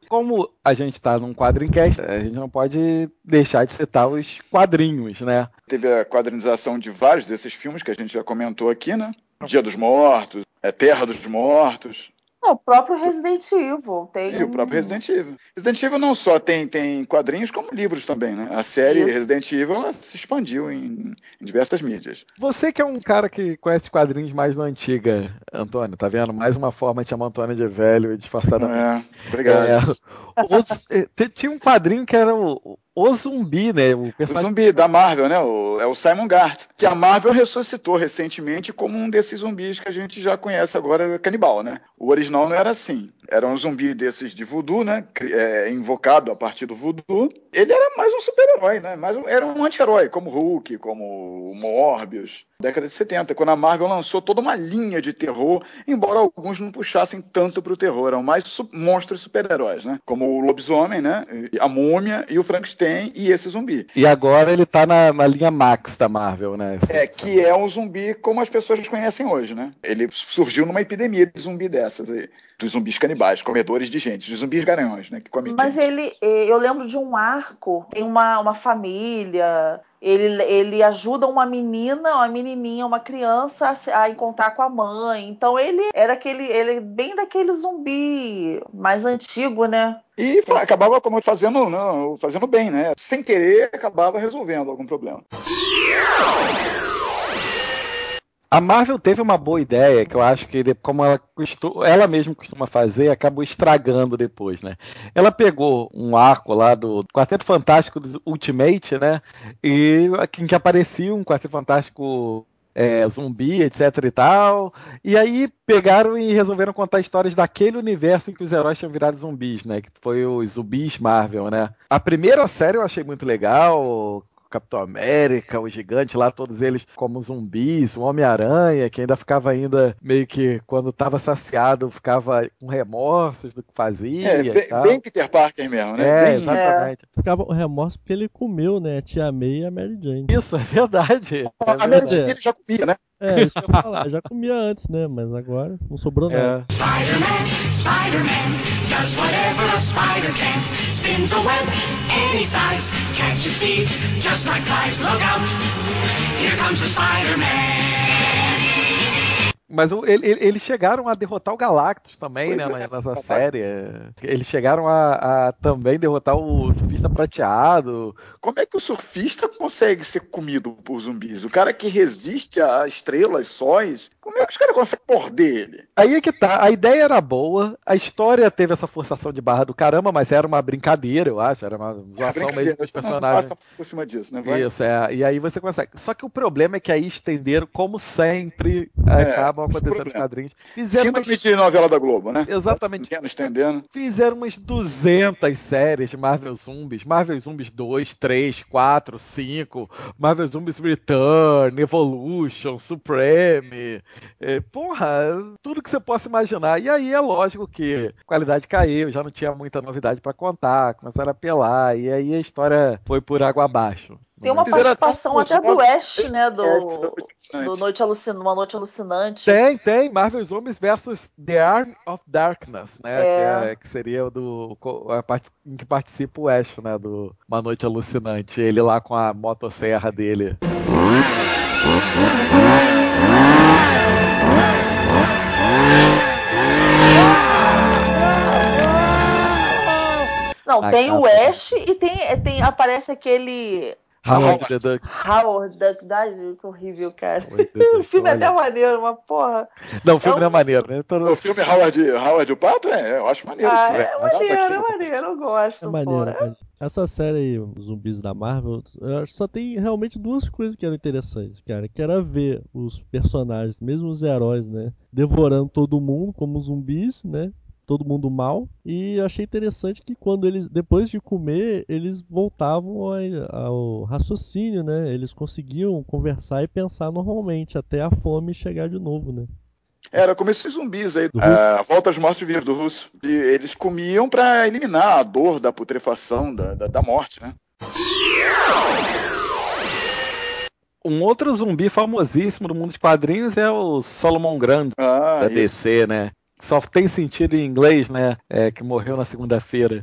Como a gente tá num quadrincast, a gente não pode deixar de citar os quadrinhos, né? Teve a quadrinização de vários desses filmes que a gente já comentou aqui, né? Dia dos Mortos, é Terra dos Mortos. Não, o próprio Resident Evil tem. E o próprio Resident Evil. Resident Evil não só tem, tem quadrinhos, como livros também, né? A série Isso. Resident Evil ela se expandiu em, em diversas mídias. Você que é um cara que conhece quadrinhos mais da antiga, Antônio, tá vendo? Mais uma forma de chamar Antônio de velho disfarçadamente. É, obrigado. É, os- tinha um quadrinho que era o, o zumbi, né? O O zumbi da Marvel, né? O- é o Simon Gart, que a Marvel ressuscitou recentemente como um desses zumbis que a gente já conhece agora, canibal, né? O original não era assim. Era um zumbi desses de voodoo, né? é, invocado a partir do voodoo. Ele era mais um super-herói, né? Mais um- era um anti-herói, como Hulk, como o Morbius. Década de 70, quando a Marvel lançou toda uma linha de terror, embora alguns não puxassem tanto pro terror, eram mais su- monstros super-heróis, né? Como o lobisomem, né? A múmia e o Frankenstein e esse zumbi. E agora ele tá na, na linha Max da Marvel, né? É, que é um zumbi como as pessoas conhecem hoje, né? Ele surgiu numa epidemia de zumbi dessas aí. Dos zumbis canibais, comedores de gente, dos zumbis garanhões, né? Que comem Mas gente. ele, eh, eu lembro de um arco, tem uma, uma família, ele, ele ajuda uma menina, uma menininha, uma criança a, a encontrar com a mãe. Então ele era aquele, ele é bem daquele zumbi mais antigo, né? E acabava como fazendo, não, fazendo bem, né? Sem querer, acabava resolvendo algum problema. A Marvel teve uma boa ideia, que eu acho que, como ela, costu- ela mesma costuma fazer, acabou estragando depois, né? Ela pegou um arco lá do Quarteto Fantástico do Ultimate, né? E em que aparecia um Quarteto Fantástico é, zumbi, etc e tal. E aí pegaram e resolveram contar histórias daquele universo em que os heróis tinham virado zumbis, né? Que foi os zumbis Marvel, né? A primeira série eu achei muito legal. Capitão América, o Gigante lá, todos eles como zumbis, o Homem-Aranha, que ainda ficava ainda meio que, quando estava saciado, ficava com remorsos do que fazia É, e bem, tal. bem Peter Parker mesmo, né? É, Bem- exatamente. Ficava o remorso porque ele comeu, né? A tia May e a Mary Jane. Isso, é verdade. É A Mary. Jane ele já comia, né? É, isso que eu ia falar. Já comia antes, né? Mas agora não sobrou nada. É. Spider-Man, Spider-Man, does whatever a spider can. Spins a web any size, catches thieves just like flies. Look out, here comes the Spider-Man. Mas o- ele- ele- eles chegaram a derrotar o Galactus também, Pois né, é, na- nessa papai. série. Eles chegaram a, a também derrotar o surfista prateado. Como é que o surfista consegue ser comido por zumbis? O cara que resiste a estrelas, sóis, como é que os caras conseguem morder ele? Aí é que tá, a ideia era boa, a história teve essa forçação de barra do caramba, mas era uma brincadeira, eu acho, era uma zoação brincadeira, mesmo dos você não personagens. Passa por cima disso, né? Vai. Isso, é. E aí você consegue. Só que o problema é que aí estenderam, como sempre, É, acabam esse acontecendo problema. quadrinhos. Fizeram Síndrome umas, de novela da Globo, né? Exatamente. Estendendo, estendendo. fizeram umas 200 séries de Marvel Zombies. Marvel Zombies 2, 3, 4, 5. Marvel Zombies Return, Evolution, Supreme. É, porra, tudo que você possa imaginar. E aí é lógico que a qualidade caiu, já não tinha muita novidade pra contar, começaram a apelar. E aí a história foi por água abaixo. Tem uma participação um até do Ash, né? Do, É, do interessante. Noite Alucin... Uma Noite Alucinante. Tem, tem. Marvel Zombies versus The Arm of Darkness, né? É. Que, é- que seria do. A parte em que participa o Ash, né? Do Uma Noite Alucinante. Ele lá com a motosserra dele. Não, Ah, tem o cara. Ash e tem, tem aparece aquele Howard the Duck. Howard Duck. Que horrível, cara. Deus *laughs* O filme é até maneiro, mas porra. Não, o filme É um- não é maneiro, né? Todo- O filme Howard, Howard o Pato, é, eu acho maneiro. Ah, isso, é velho. maneiro, é maneiro, eu gosto. É maneiro, mas Essa série aí, os zumbis da Marvel, eu acho que só tem realmente duas coisas que eram interessantes, cara. Que era ver os personagens, mesmo os heróis, né? Devorando todo mundo como zumbis, né? Todo mundo mal. E achei interessante que quando eles, depois de comer, eles voltavam ao, ao raciocínio, né? Eles conseguiam conversar e pensar normalmente, até a fome chegar de novo, né? Era como esses zumbis aí, Do a Volta aos Mortos-Vivos do Russo. De- eles comiam pra eliminar a dor da putrefação, da, da, da morte, né? Um outro zumbi famosíssimo do mundo de quadrinhos é o Solomon Grande, Ah, da isso. DC, né? Só tem sentido em inglês, né? É, que morreu na segunda-feira.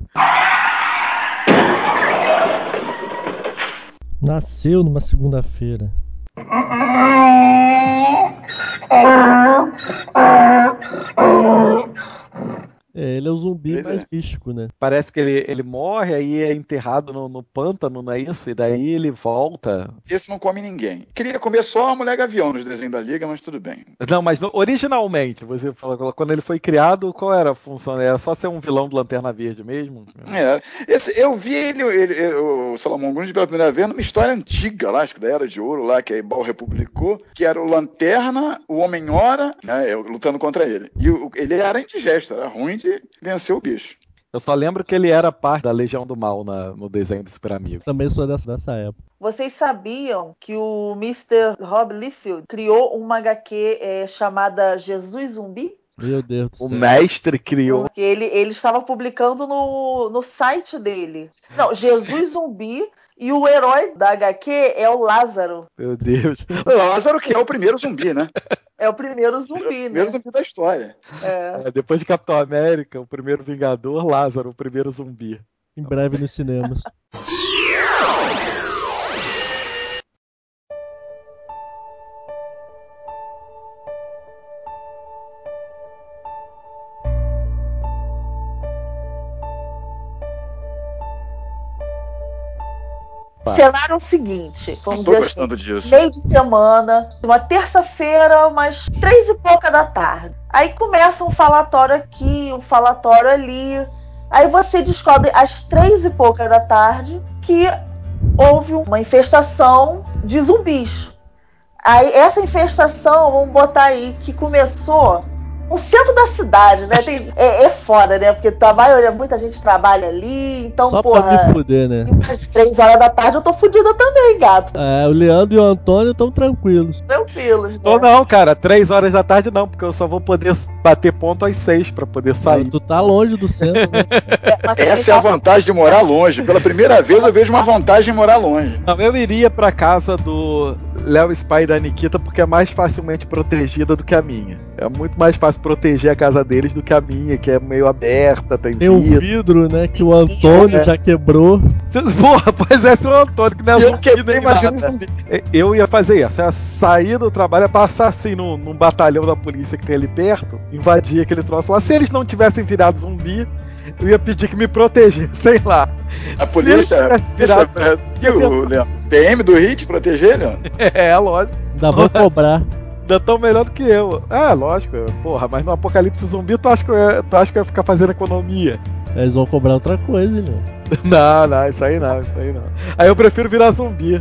Nasceu numa segunda-feira. *laughs* ele é o zumbi Pois mais é. místico, né? Parece que ele, ele morre, aí é enterrado no, no pântano, não é isso? E daí ele volta. Esse não come ninguém. Queria comer só a mulher gavião nos desenhos da Liga, mas tudo bem. Não, mas no- originalmente, você falou, quando ele foi criado, qual era a função? Era só ser um vilão do Lanterna Verde mesmo? É, esse- eu vi ele, ele- ele- o Salomão Grundy pela primeira vez numa história antiga lá, acho que da Era de Ouro lá, que a Ebal republicou, que era o Lanterna, o Homem-Hora, né, lutando contra ele. E o- ele era indigesto, era ruim de vencer o bicho. Eu só lembro que ele era parte da Legião do Mal na- no desenho do Super Amigo. Também sou dessa, dessa época. Vocês sabiam que o Mr. Rob Liefeld criou uma HQ é, chamada Jesus Zumbi? Meu Deus do O mestre criou. Porque ele, ele estava publicando no, no site dele. Não, Jesus Zumbi e o herói da HQ é o Lázaro. Meu Deus. O Lázaro, que é o primeiro zumbi, né? É o primeiro zumbi, né? Primeiro zumbi da história. É. É, depois de Capitão América, o primeiro Vingador, Lázaro, o primeiro zumbi. Em breve nos cinemas. *laughs* Cenário é o seguinte, vamos Não tô dizer gostando assim, disso. meio de semana, uma terça-feira, umas três e pouca da tarde. Aí começa um falatório aqui, um falatório ali. Aí você descobre às três e pouca da tarde que houve uma infestação de zumbis. Aí essa infestação, vamos botar aí, que começou no centro da cidade, né? Tem- é, é foda, né? Porque a maioria, muita gente trabalha ali, então, Só porra. pra me fuder, né? *laughs* Às três horas da tarde eu tô fudida também, gato. É, o Leandro e o Antônio estão tranquilos. Tranquilos, né? Ou não, cara, três horas da tarde não, porque eu só vou poder bater ponto às seis pra poder sair. Tu tá longe do centro, né? *laughs* Essa é a vantagem de morar longe. Pela primeira vez eu vejo uma vantagem em morar longe. Não, eu iria pra casa do Léo Spy e da Nikita porque é mais facilmente protegida do que a minha. É muito mais fácil proteger a casa deles do que a minha, que é meio aberta, tem, Tem um vidro. vidro, né, que o Antônio É. já quebrou. *laughs* Porra, pois é, seu Antônio, que não é Eu zumbi quebrei, nem imagina zumbi. Eu ia fazer isso, eu ia sair do trabalho, ia passar assim num, num batalhão da polícia que tem ali perto, invadir aquele troço lá. Se eles não tivessem virado zumbi, eu ia pedir que me protegessem lá. A polícia. Virado- *laughs* é, e o Leão? PM do HIT proteger, Leandro? *laughs* É, lógico. Ainda vou cobrar. Ainda tão melhor do que eu. É, lógico. Porra, mas no apocalipse zumbi tu acha que eu ia, tu acha que eu ia ficar fazendo economia? Eles vão cobrar outra coisa, né? *laughs* Não, não, isso aí não, isso aí não. Aí eu prefiro virar zumbi.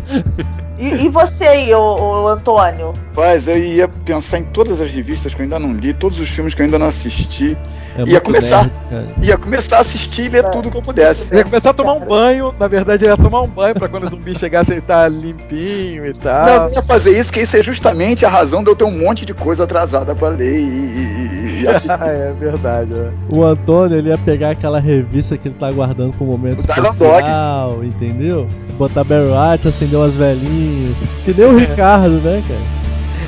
E, e você aí, ô, ô, Antônio? Mas eu ia pensar em todas as revistas que eu ainda não li, todos os filmes que eu ainda não assisti. É ia começar. nerd. Ia começar a assistir e ler tudo que eu pudesse. Ia começar a tomar um banho, na verdade ele ia tomar um banho pra quando o zumbi chegasse ele tá limpinho e tal. Não, eu ia fazer isso, que isso é justamente a razão de eu ter um monte de coisa atrasada pra ler e, e- e assistir. *laughs* é verdade, é. O Antônio, ele ia pegar aquela revista que ele tá guardando com o momento O especial, entendeu? Botar Barry White, acender umas velhinhas. Que nem o Ricardo, né, cara?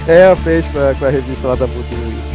É, fez com a, com a revista lá da Voodoo isso.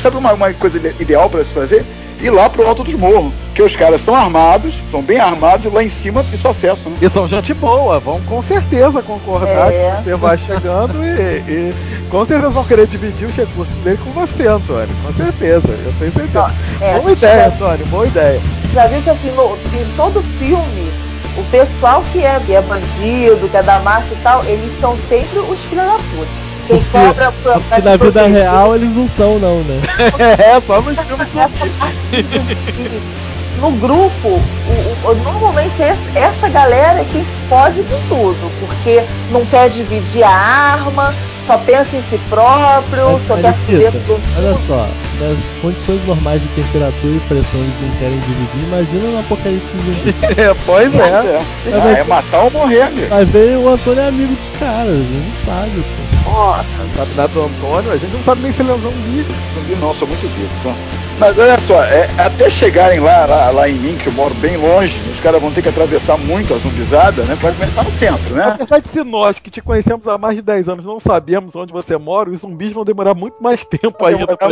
Sabe uma, uma coisa ide- ideal pra se fazer? Ir lá pro alto dos morros. Que os caras são armados, são bem armados, e lá em cima isso acesso, né? E são gente boa, vão com certeza concordar É. que você vai chegando e, e com certeza vão querer dividir os recursos dele com você, Antônio. Com certeza, eu tenho certeza. É, a boa ideia, já- Antônio, boa ideia. Já viu que assim, no- em todo filme, o pessoal que é, que é bandido, que é da máfia e tal, eles são sempre os filhos da puta. Quem cobra pra, pra na vida proteger, real eles não são, não, né? *laughs* É, só nos filmes. *laughs* No grupo, o- o- normalmente esse- essa galera é quem fode com tudo, porque não quer dividir a arma, só pensa em si próprio, Mas, só mas, quer foder Nikita, todo olha só, nas condições normais de temperatura e pressão eles não querem dividir, imagina no apocalipse zumbi. *laughs* É, pois é. É, Ah, é matar ou morrer, amigo. Vai ver o Antônio é amigo dos caras, ele não sabe, pô. Ó, Não sabe nada do Antônio, a gente não sabe nem se ele é um zumbi. Zumbi não, sou muito vivo. Então. Mas olha só, é, até chegarem lá, lá, lá em mim, que eu moro bem longe, os caras vão ter que atravessar muito a zumbizada, né? Pra começar no centro, né? verdade, se nós que te conhecemos há mais de 10 anos não sabíamos, sabemos onde você mora, os zumbis vão demorar muito mais tempo ainda pra.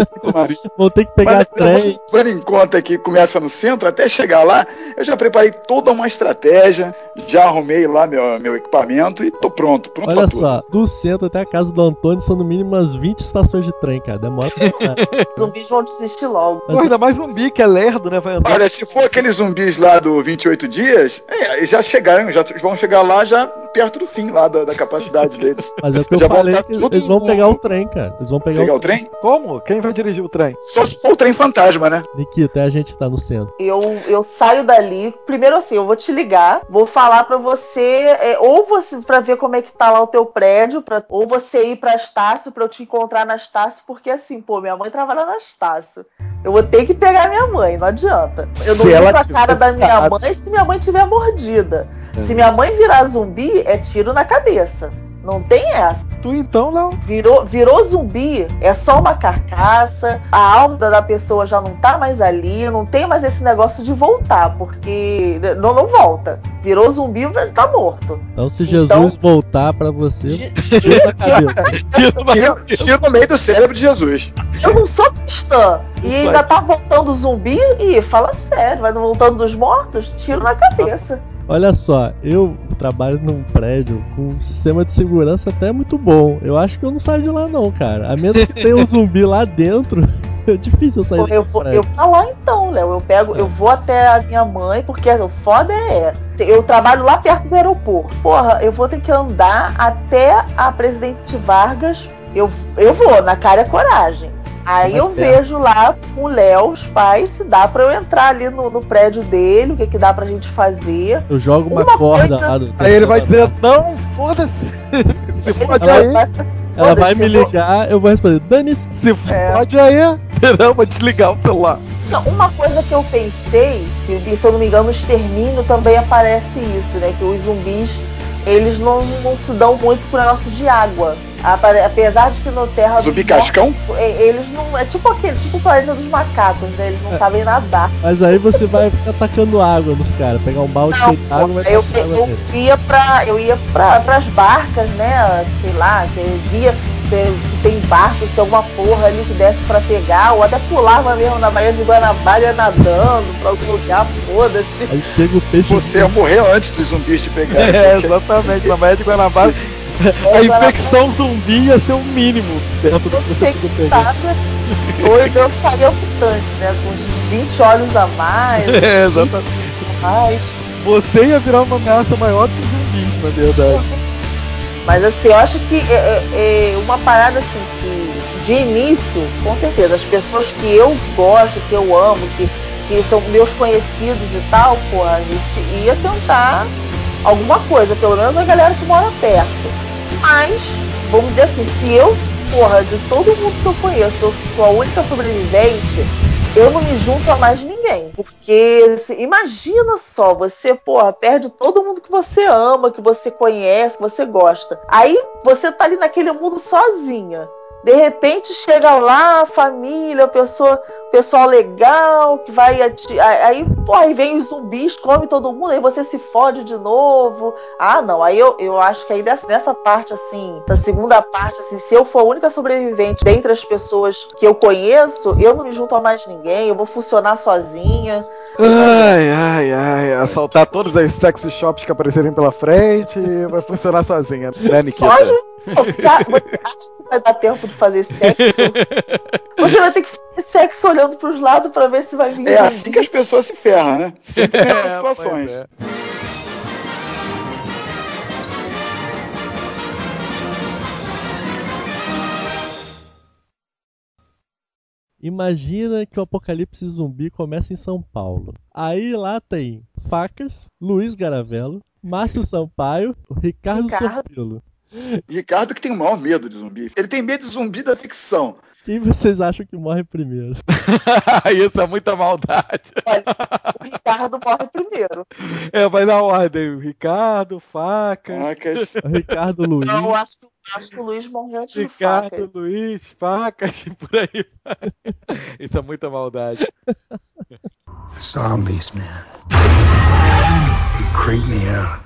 Vão ter que pegar Mas, trem. em conta que começa no centro, até chegar lá, eu já preparei toda uma estratégia, já arrumei lá meu, meu equipamento e tô pronto, pronto Olha pra tudo. só, do centro até a casa do Antônio são no mínimo umas 20 estações de trem, cara. Demora pra *laughs* zumbis vão desistir logo. Pô, ainda mais zumbi que é lerdo, né? Vai andar. Olha, se for aqueles zumbis lá do 28 dias, é, eles já chegaram, já vão chegar lá já perto do fim lá da, da capacidade *laughs* deles. Mas é o que eu Já falei, que eles vão pegar o trem, cara. Eles vão pegar, Pegar o o trem? Como? Quem vai dirigir o trem? Só se for o trem fantasma, né? Nikita, é a gente que tá no centro. Eu, eu saio dali, primeiro assim, eu vou te ligar, vou falar pra você, é, ou você pra ver como é que tá lá o teu prédio, pra, ou você ir pra Estácio pra eu te encontrar na Estácio, porque assim, pô, minha mãe trabalha na Estácio. Eu vou ter que pegar minha mãe, não adianta. Eu não Se ela ligo a cara da minha *laughs* mãe se minha mãe tiver mordida. É. Se minha mãe virar zumbi, é tiro na cabeça. Não tem essa. Tu então, Léo? Virou, virou zumbi, é só uma carcaça, a alma da pessoa já não tá mais ali, não tem mais esse negócio de voltar, porque não, não volta. Virou zumbi, ele tá morto. Então, se Então- Jesus voltar pra você, Gi- tira no meio do cérebro de Jesus. Eu não sou cristã. E ainda tá voltando zumbi? E fala sério, vai voltando dos mortos? Tiro na cabeça. Olha só, eu trabalho num prédio com um sistema de segurança até muito bom. Eu acho que eu não saio de lá não, cara. A menos que tenha um *laughs* zumbi lá dentro, *laughs* é difícil eu sair Eu vou, prédio. eu vou lá então, Léo. Eu pego, eu vou até a minha mãe, porque o foda é. Eu trabalho lá perto do aeroporto. Porra, eu vou ter que andar até a Presidente Vargas. Eu, eu vou, na cara é coragem. Aí eu perto. vejo lá com o Léo, os pais, se dá pra eu entrar ali no, no prédio dele, o que, que dá pra gente fazer. Eu jogo uma, Uma corda coisa-. Aí ele vai dizer, não, foda-se. *laughs* Se fode Ela aí. Ela vai me ligar, eu vou responder, dane-se. Se É. fode aí. *laughs* Não, vou desligar o celular. Não, uma coisa que eu pensei, se, se eu não me engano, no Extermínio também aparece isso, né? Que os zumbis, eles não, não se dão muito pro negócio de água. Apesar de que no Terra Zumbi dos Mortos, cascão? e- eles não. É tipo aquele, tipo o planeta dos macacos, né? Eles não É. sabem nadar. Mas aí você vai ficar tacando água nos caras, pegar um balde Não, de água e eu, eu nele. ia pra. Eu ia pra, pras barcas, né? Sei lá, que eu via se se tem barco, se tem alguma porra ali que desce pra pegar, ou até pulava mesmo na Baía de Guanabara nadando pra algum lugar, foda-se. Aí chega o peixe. Você ia morrer antes dos zumbis te pegarem. *laughs* É, porque- exatamente. Na média de Guanabara, *laughs* a infecção zumbi ia ser o mínimo dentro do que você podia. Hoje eu estaria mutante, né? Com uns 20 olhos a mais. *laughs* É, exatamente. 20 a mais. Você ia virar uma ameaça maior que os zumbis, na verdade. Mas assim, eu acho que é, é- é uma parada assim que de início, com certeza, as pessoas que eu gosto, que eu amo, que, que são meus conhecidos e tal, pô, a gente ia tentar alguma coisa, pelo menos a galera que mora perto. Mas, vamos dizer assim, se eu, porra, de todo mundo que eu conheço, eu sou a única sobrevivente, eu não me junto a mais ninguém. Porque se- imagina só, você, porra, perde todo mundo que você ama, que você conhece, que você gosta. Aí você tá ali naquele mundo sozinha. De repente chega lá a família, a pessoa, pessoal legal, que vai. Aí, porra, aí vem os zumbis, come todo mundo, aí você se fode de novo. Ah, não. Aí eu, eu acho que aí nessa, parte, assim, da segunda parte, assim, se eu for a única sobrevivente dentre as pessoas que eu conheço, eu não me junto a mais ninguém, eu vou funcionar sozinha. Ai, ai, ai. Assaltar todos os sex shops que aparecerem pela frente e vai funcionar sozinha, né, Nikita? Foge. Pô, Você, acha que vai dar tempo de fazer sexo? Você vai ter que fazer sexo olhando pros lados pra ver se vai vir. É assim que as pessoas se ferram, né? Sempre nessas É, situações. Imagina que o apocalipse zumbi começa em São Paulo. Aí lá tem Facas, Luiz Garavello, Márcio *laughs* Sampaio, Ricardo, Ricardo. Sorpilo. Ricardo que tem o maior medo de zumbi. Ele tem medo de zumbi da ficção. Quem vocês acham que morre primeiro? *laughs* Isso é muita maldade. O Ricardo morre primeiro. É, vai na ordem. Ricardo, facas. Facas. Ricardo Luiz. Não, eu acho, acho que o Luiz morreu do Ricardo, faca. Luiz, facas e *laughs* por aí. Isso é muita maldade. Zombies, man. They creep me out.